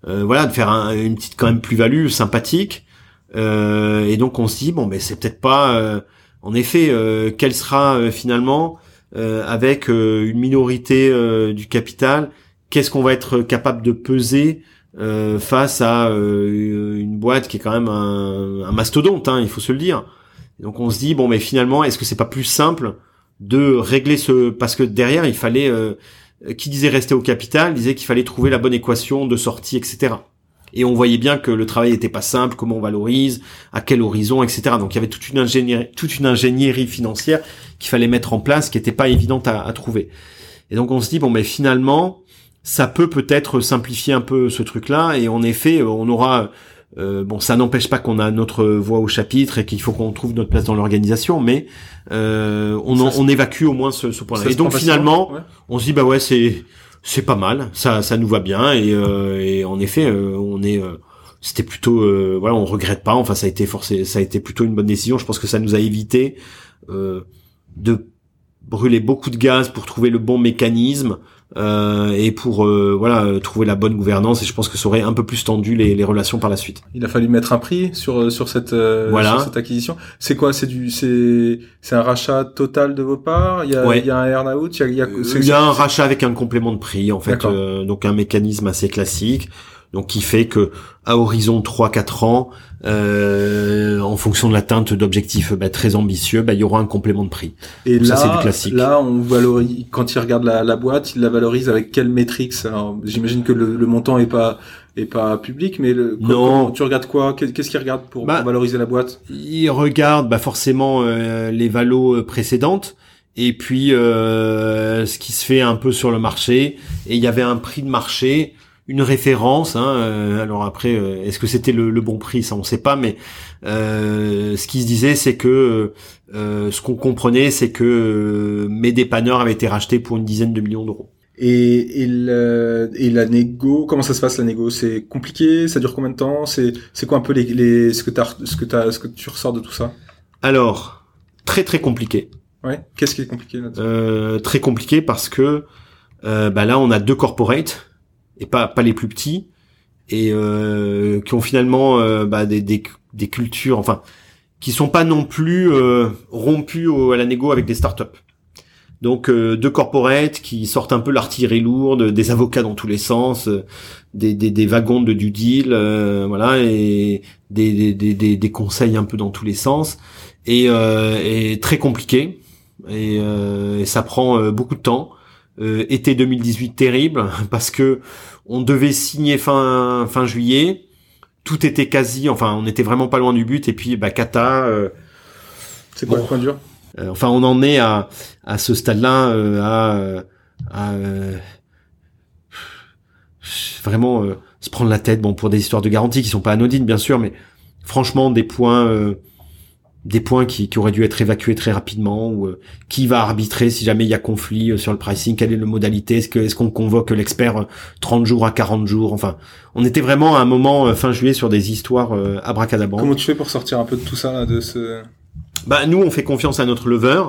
voilà de faire une petite quand même plus-value sympathique. et donc on se dit bon ben c'est peut-être pas en effet, euh, quelle sera euh, finalement euh, avec une minorité du capital Qu'est-ce qu'on va être capable de peser face à une boîte qui est quand même un, mastodonte, hein, il faut se le dire. Donc on se dit bon, mais finalement, est-ce que c'est pas plus simple de régler ce parce que derrière il fallait qui disait rester au capital disait qu'il fallait trouver la bonne équation de sortie, etc. Et on voyait bien que le travail n'était pas simple, comment on valorise, à quel horizon, etc. Donc il y avait toute une ingénierie, toute une ingénierie financière qu'il fallait mettre en place, qui n'était pas évidente à, trouver. Et donc on se dit bon, mais finalement, ça peut peut-être simplifier un peu ce truc-là, et en effet, on aura euh, bon, ça n'empêche pas qu'on a notre voix au chapitre et qu'il faut qu'on trouve notre place dans l'organisation, mais euh, on, on évacue au moins ce, ce point-là. Et donc finalement, on se dit bah ouais, c'est c'est pas mal, ça ça nous va bien et, euh, et en effet, euh, on est euh, c'était plutôt voilà, on regrette pas. Enfin, ça a été forcé, ça a été plutôt une bonne décision. Je pense que ça nous a évité de brûler beaucoup de gaz pour trouver le bon mécanisme euh, et pour euh, voilà trouver la bonne gouvernance et je pense que ça aurait un peu plus tendu les, les relations par la suite. Il a fallu mettre un prix sur euh, sur cette voilà. sur cette acquisition. C'est quoi? C'est du c'est c'est un rachat total de vos parts? Il y a il y a un earn-out. Il y a il y a, un rachat avec un complément de prix en fait. donc un mécanisme assez classique donc qui fait que à horizon 3-4 ans, euh, en fonction de l'atteinte d'objectifs bah, très ambitieux, bah, il y aura un complément de prix. Et là, ça, du classique. Là, on valorise quand il regarde la, la boîte, il la valorise avec quel métrique J'imagine que le, le, montant est pas est pas public, mais le, non. tu regardes quoi? Qu'est-ce qu'il regarde pour, bah, valoriser la boîte? Il regarde bah, forcément euh, les valos euh, précédentes et puis euh, ce qui se fait un peu sur le marché. Et il y avait un prix de marché une référence. Hein, euh, alors après, euh, est-ce que c'était le, bon prix? Ça, on ne sait pas. Mais euh, ce qui se disait, c'est que ce qu'on comprenait, c'est que mes dépanneurs avaient été rachetés pour une dizaine de millions d'euros. Et, et, et la négo, comment ça se passe la négo? C'est compliqué? Ça dure combien de temps? C'est c'est quoi un peu les, les ce que t'as ce que t'as ce que tu ressors de tout ça? Alors très très compliqué. Ouais. Qu'est-ce qui est compliqué là Très compliqué parce que bah là on a deux corporates et pas pas les plus petits et euh, qui ont finalement euh, bah, des, des, des cultures enfin qui sont pas non plus euh, rompus au, à la négo avec des startups. Donc euh, deux corporates qui sortent un peu l'artillerie lourde, des avocats dans tous les sens, euh, des, des, des, wagons de du deal, voilà, et des, des, des, des, conseils un peu dans tous les sens, et, et très compliqué, et, et ça prend beaucoup de temps. Été 2018 terrible parce que on devait signer fin fin juillet. Tout était quasi, enfin, on était vraiment pas loin du but. Et puis, bah, Kata. Euh, c'est quoi le point dur? Euh, Enfin, on en est à à ce stade-là, euh, à, à vraiment se prendre la tête. Bon, pour des histoires de garantie qui sont pas anodines, bien sûr, mais franchement, des points des points qui, qui, auraient dû être évacués très rapidement ou euh, qui va arbitrer si jamais il y a conflit euh, sur le pricing quelle est la modalité est-ce qu'on convoque l'expert 30 euh, jours à 40 jours enfin on était vraiment à un moment fin juillet sur des histoires abracadabrantes. Comment tu fais pour sortir un peu de tout ça là, de ce bah nous on fait confiance à notre lever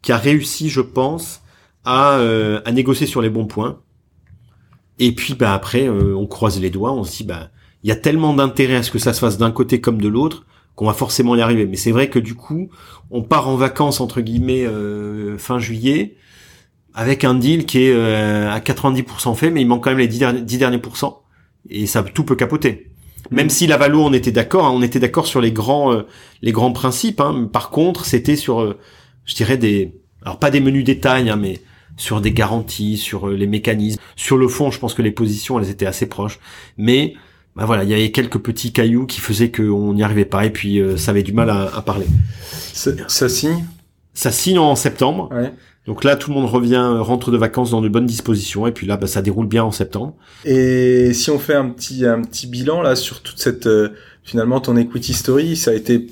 qui a réussi je pense à, à négocier sur les bons points. Et puis bah après on croise les doigts on se dit bah il y a tellement d'intérêt à ce que ça se fasse d'un côté comme de l'autre qu'on va forcément y arriver. Mais c'est vrai que du coup, on part en vacances entre guillemets euh, fin juillet avec un deal qui est euh, à 90% fait, mais il manque quand même les 10 derniers, pourcents et ça tout peut capoter. Même si la Valo, on était d'accord, hein, on était d'accord sur les grands euh, les grands principes. Hein. Par contre, c'était sur, je dirais des, alors pas des menus détails, hein, mais sur des garanties, sur les mécanismes. Sur le fond, je pense que les positions, elles étaient assez proches, mais bah voilà, il y avait quelques petits cailloux qui faisaient qu'on n'y arrivait pas et puis euh, ça avait du mal à, à parler. Ça, signe? Ça signe en septembre. Ouais. Donc là, tout le monde revient, rentre de vacances dans de bonnes dispositions et puis là, bah, ça déroule bien en septembre. Et si on fait un petit un petit bilan là sur toute cette euh, finalement ton equity story, ça a été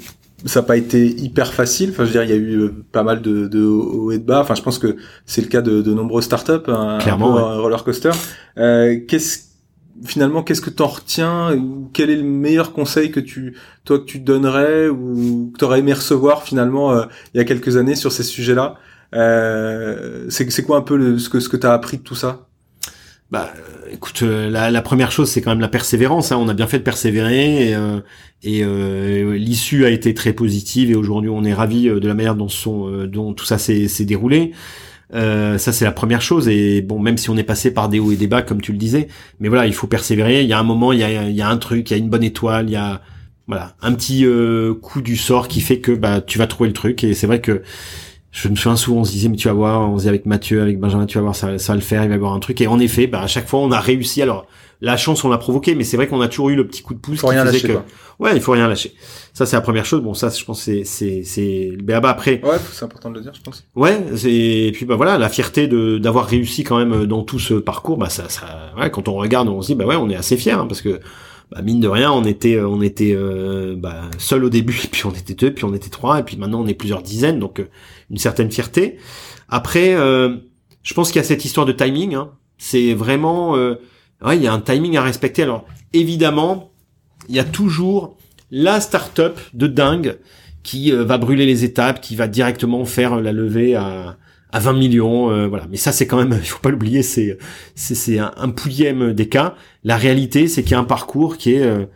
ça n'a pas été hyper facile. Enfin, je veux dire, il y a eu euh, pas mal de, de hauts et de bas. Enfin, je pense que c'est le cas de, de nombreuses startups, un, Clairement, un, roller coaster. Euh, Qu'est-ce finalement, qu'est-ce que t'en retiens ou quel est le meilleur conseil que tu, toi, que tu donnerais ou que t'aurais aimé recevoir finalement euh, il y a quelques années sur ces sujets-là? Euh, C'est quoi un peu le, ce que ce que t'as appris de tout ça? Bah, écoute, euh, la, la, première chose, c'est quand même la persévérance. Hein. On a bien fait de persévérer et, euh, et euh, l'issue a été très positive. Et aujourd'hui, on est ravi de la manière dont, son, dont tout ça s'est déroulé. Euh, ça c'est la première chose et bon même si on est passé par des hauts et des bas comme tu le disais, mais voilà il faut persévérer. Il y a un moment, il y a, il y a un truc, il y a une bonne étoile, il y a voilà un petit euh, coup du sort qui fait que bah tu vas trouver le truc et c'est vrai que je me souviens souvent on se disait mais tu vas voir, on se disait avec Mathieu, avec Benjamin, tu vas voir ça, ça va le faire, il va y avoir un truc. Et en effet bah à chaque fois on a réussi. Alors la chance on l'a provoqué mais c'est vrai qu'on a toujours eu le petit coup de pouce faut qui rien faisait lâcher, que ouais il faut rien lâcher. Ça c'est la première chose. Bon ça je pense c'est c'est c'est bah, après ouais c'est important de le dire je pense. Ouais et puis bah voilà la fierté de d'avoir réussi quand même dans tout ce parcours bah ça ça ouais quand on regarde on se dit bah ouais on est assez fier hein, parce que bah, mine de rien, on était, euh, on était euh, bah, seul au début, puis on était deux, puis on était trois, et puis maintenant on est plusieurs dizaines, donc une certaine fierté. Après, je pense qu'il y a cette histoire de timing. Hein. C'est vraiment, ouais, il y a un timing à respecter. Alors évidemment, il y a toujours la start-up de dingue qui va brûler les étapes, qui va directement faire la levée à à 20 millions, euh, voilà. Mais ça, c'est quand même, il faut pas l'oublier, c'est c'est un, un pouillème des cas. La réalité, c'est qu'il y a un parcours qui est euh,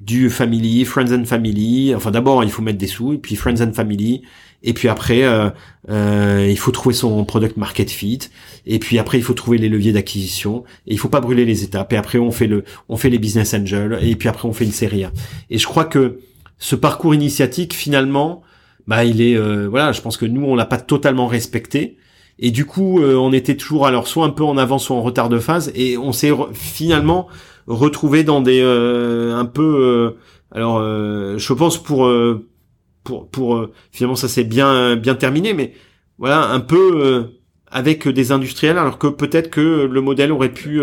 du family, friends and family. Enfin, d'abord, il faut mettre des sous, et puis friends and family. Et puis après, euh, il faut trouver son product market fit. Et puis après, il faut trouver les leviers d'acquisition. Et il faut pas brûler les étapes. Et après, on fait le, on fait les business angels. Et puis après, on fait une série A. Et je crois que ce parcours initiatique, finalement, bah il est euh, voilà, je pense que nous on l'a pas totalement respecté. Et du coup euh, on était toujours alors soit un peu en avance soit en retard de phase. Et on s'est finalement retrouvé dans des euh, un peu alors je pense pour pour pour finalement ça s'est bien bien terminé. Mais voilà un peu avec des industriels alors que peut-être que le modèle aurait pu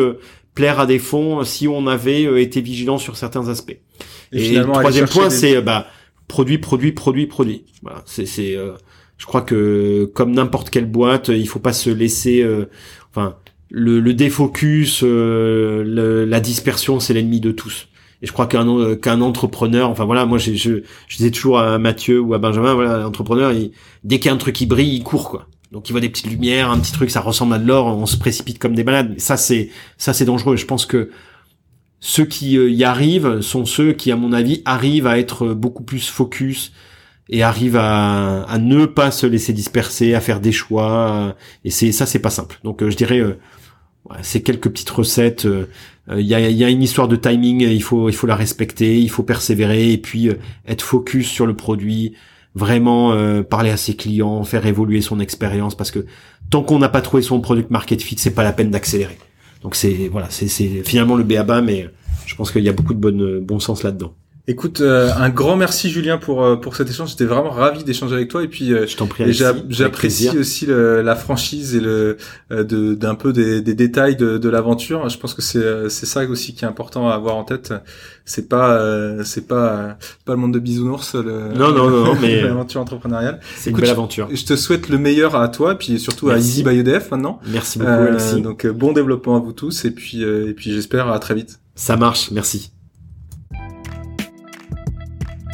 plaire à des fonds si on avait été vigilant sur certains aspects. Et, le troisième point, c'est bah produit, produit, produit, produit. Voilà, c'est, c'est, euh, je crois que comme n'importe quelle boîte, il faut pas se laisser, euh, enfin, le, le défocus, euh, la dispersion, c'est l'ennemi de tous. Et je crois qu'un qu'un entrepreneur, enfin voilà, moi je, je, je disais toujours à Mathieu ou à Benjamin, voilà, l'entrepreneur, il, dès qu'il y a un truc qui brille, il court quoi. Donc il voit des petites lumières, un petit truc, ça ressemble à de l'or, on se précipite comme des malades. Ça c'est ça c'est dangereux. Je pense que ceux qui euh, y arrivent sont ceux qui, à mon avis, arrivent à être beaucoup plus focus et arrivent à, ne pas se laisser disperser, à faire des choix. Et c'est ça, c'est pas simple. Donc, euh, je dirais, euh, c'est quelques petites recettes. Il y, a, y, a, une histoire de timing. Il faut, il faut la respecter. Il faut persévérer et puis être focus sur le produit. Vraiment parler à ses clients, faire évoluer son expérience parce que tant qu'on n'a pas trouvé son product market fit, c'est pas la peine d'accélérer. Donc c'est voilà, c'est finalement le béaba, mais je pense qu'il y a beaucoup de bon sens là-dedans. Écoute, euh, un grand merci Julien pour euh, pour cet échange. J'étais vraiment ravi d'échanger avec toi et puis euh, je t'en prie. J'apprécie aussi la franchise et le de d'un peu des, des, détails de, de l'aventure. Je pense que c'est c'est ça aussi qui est important à avoir en tête. C'est pas c'est pas pas le monde de bisounours. Le, non non non, mais l'aventure entrepreneuriale. C'est une belle aventure. Je, te souhaite le meilleur à toi puis surtout à Easy by EDF maintenant. Merci beaucoup Alexis. Donc bon développement à vous tous et puis et puis j'espère à très vite. Ça marche. Merci.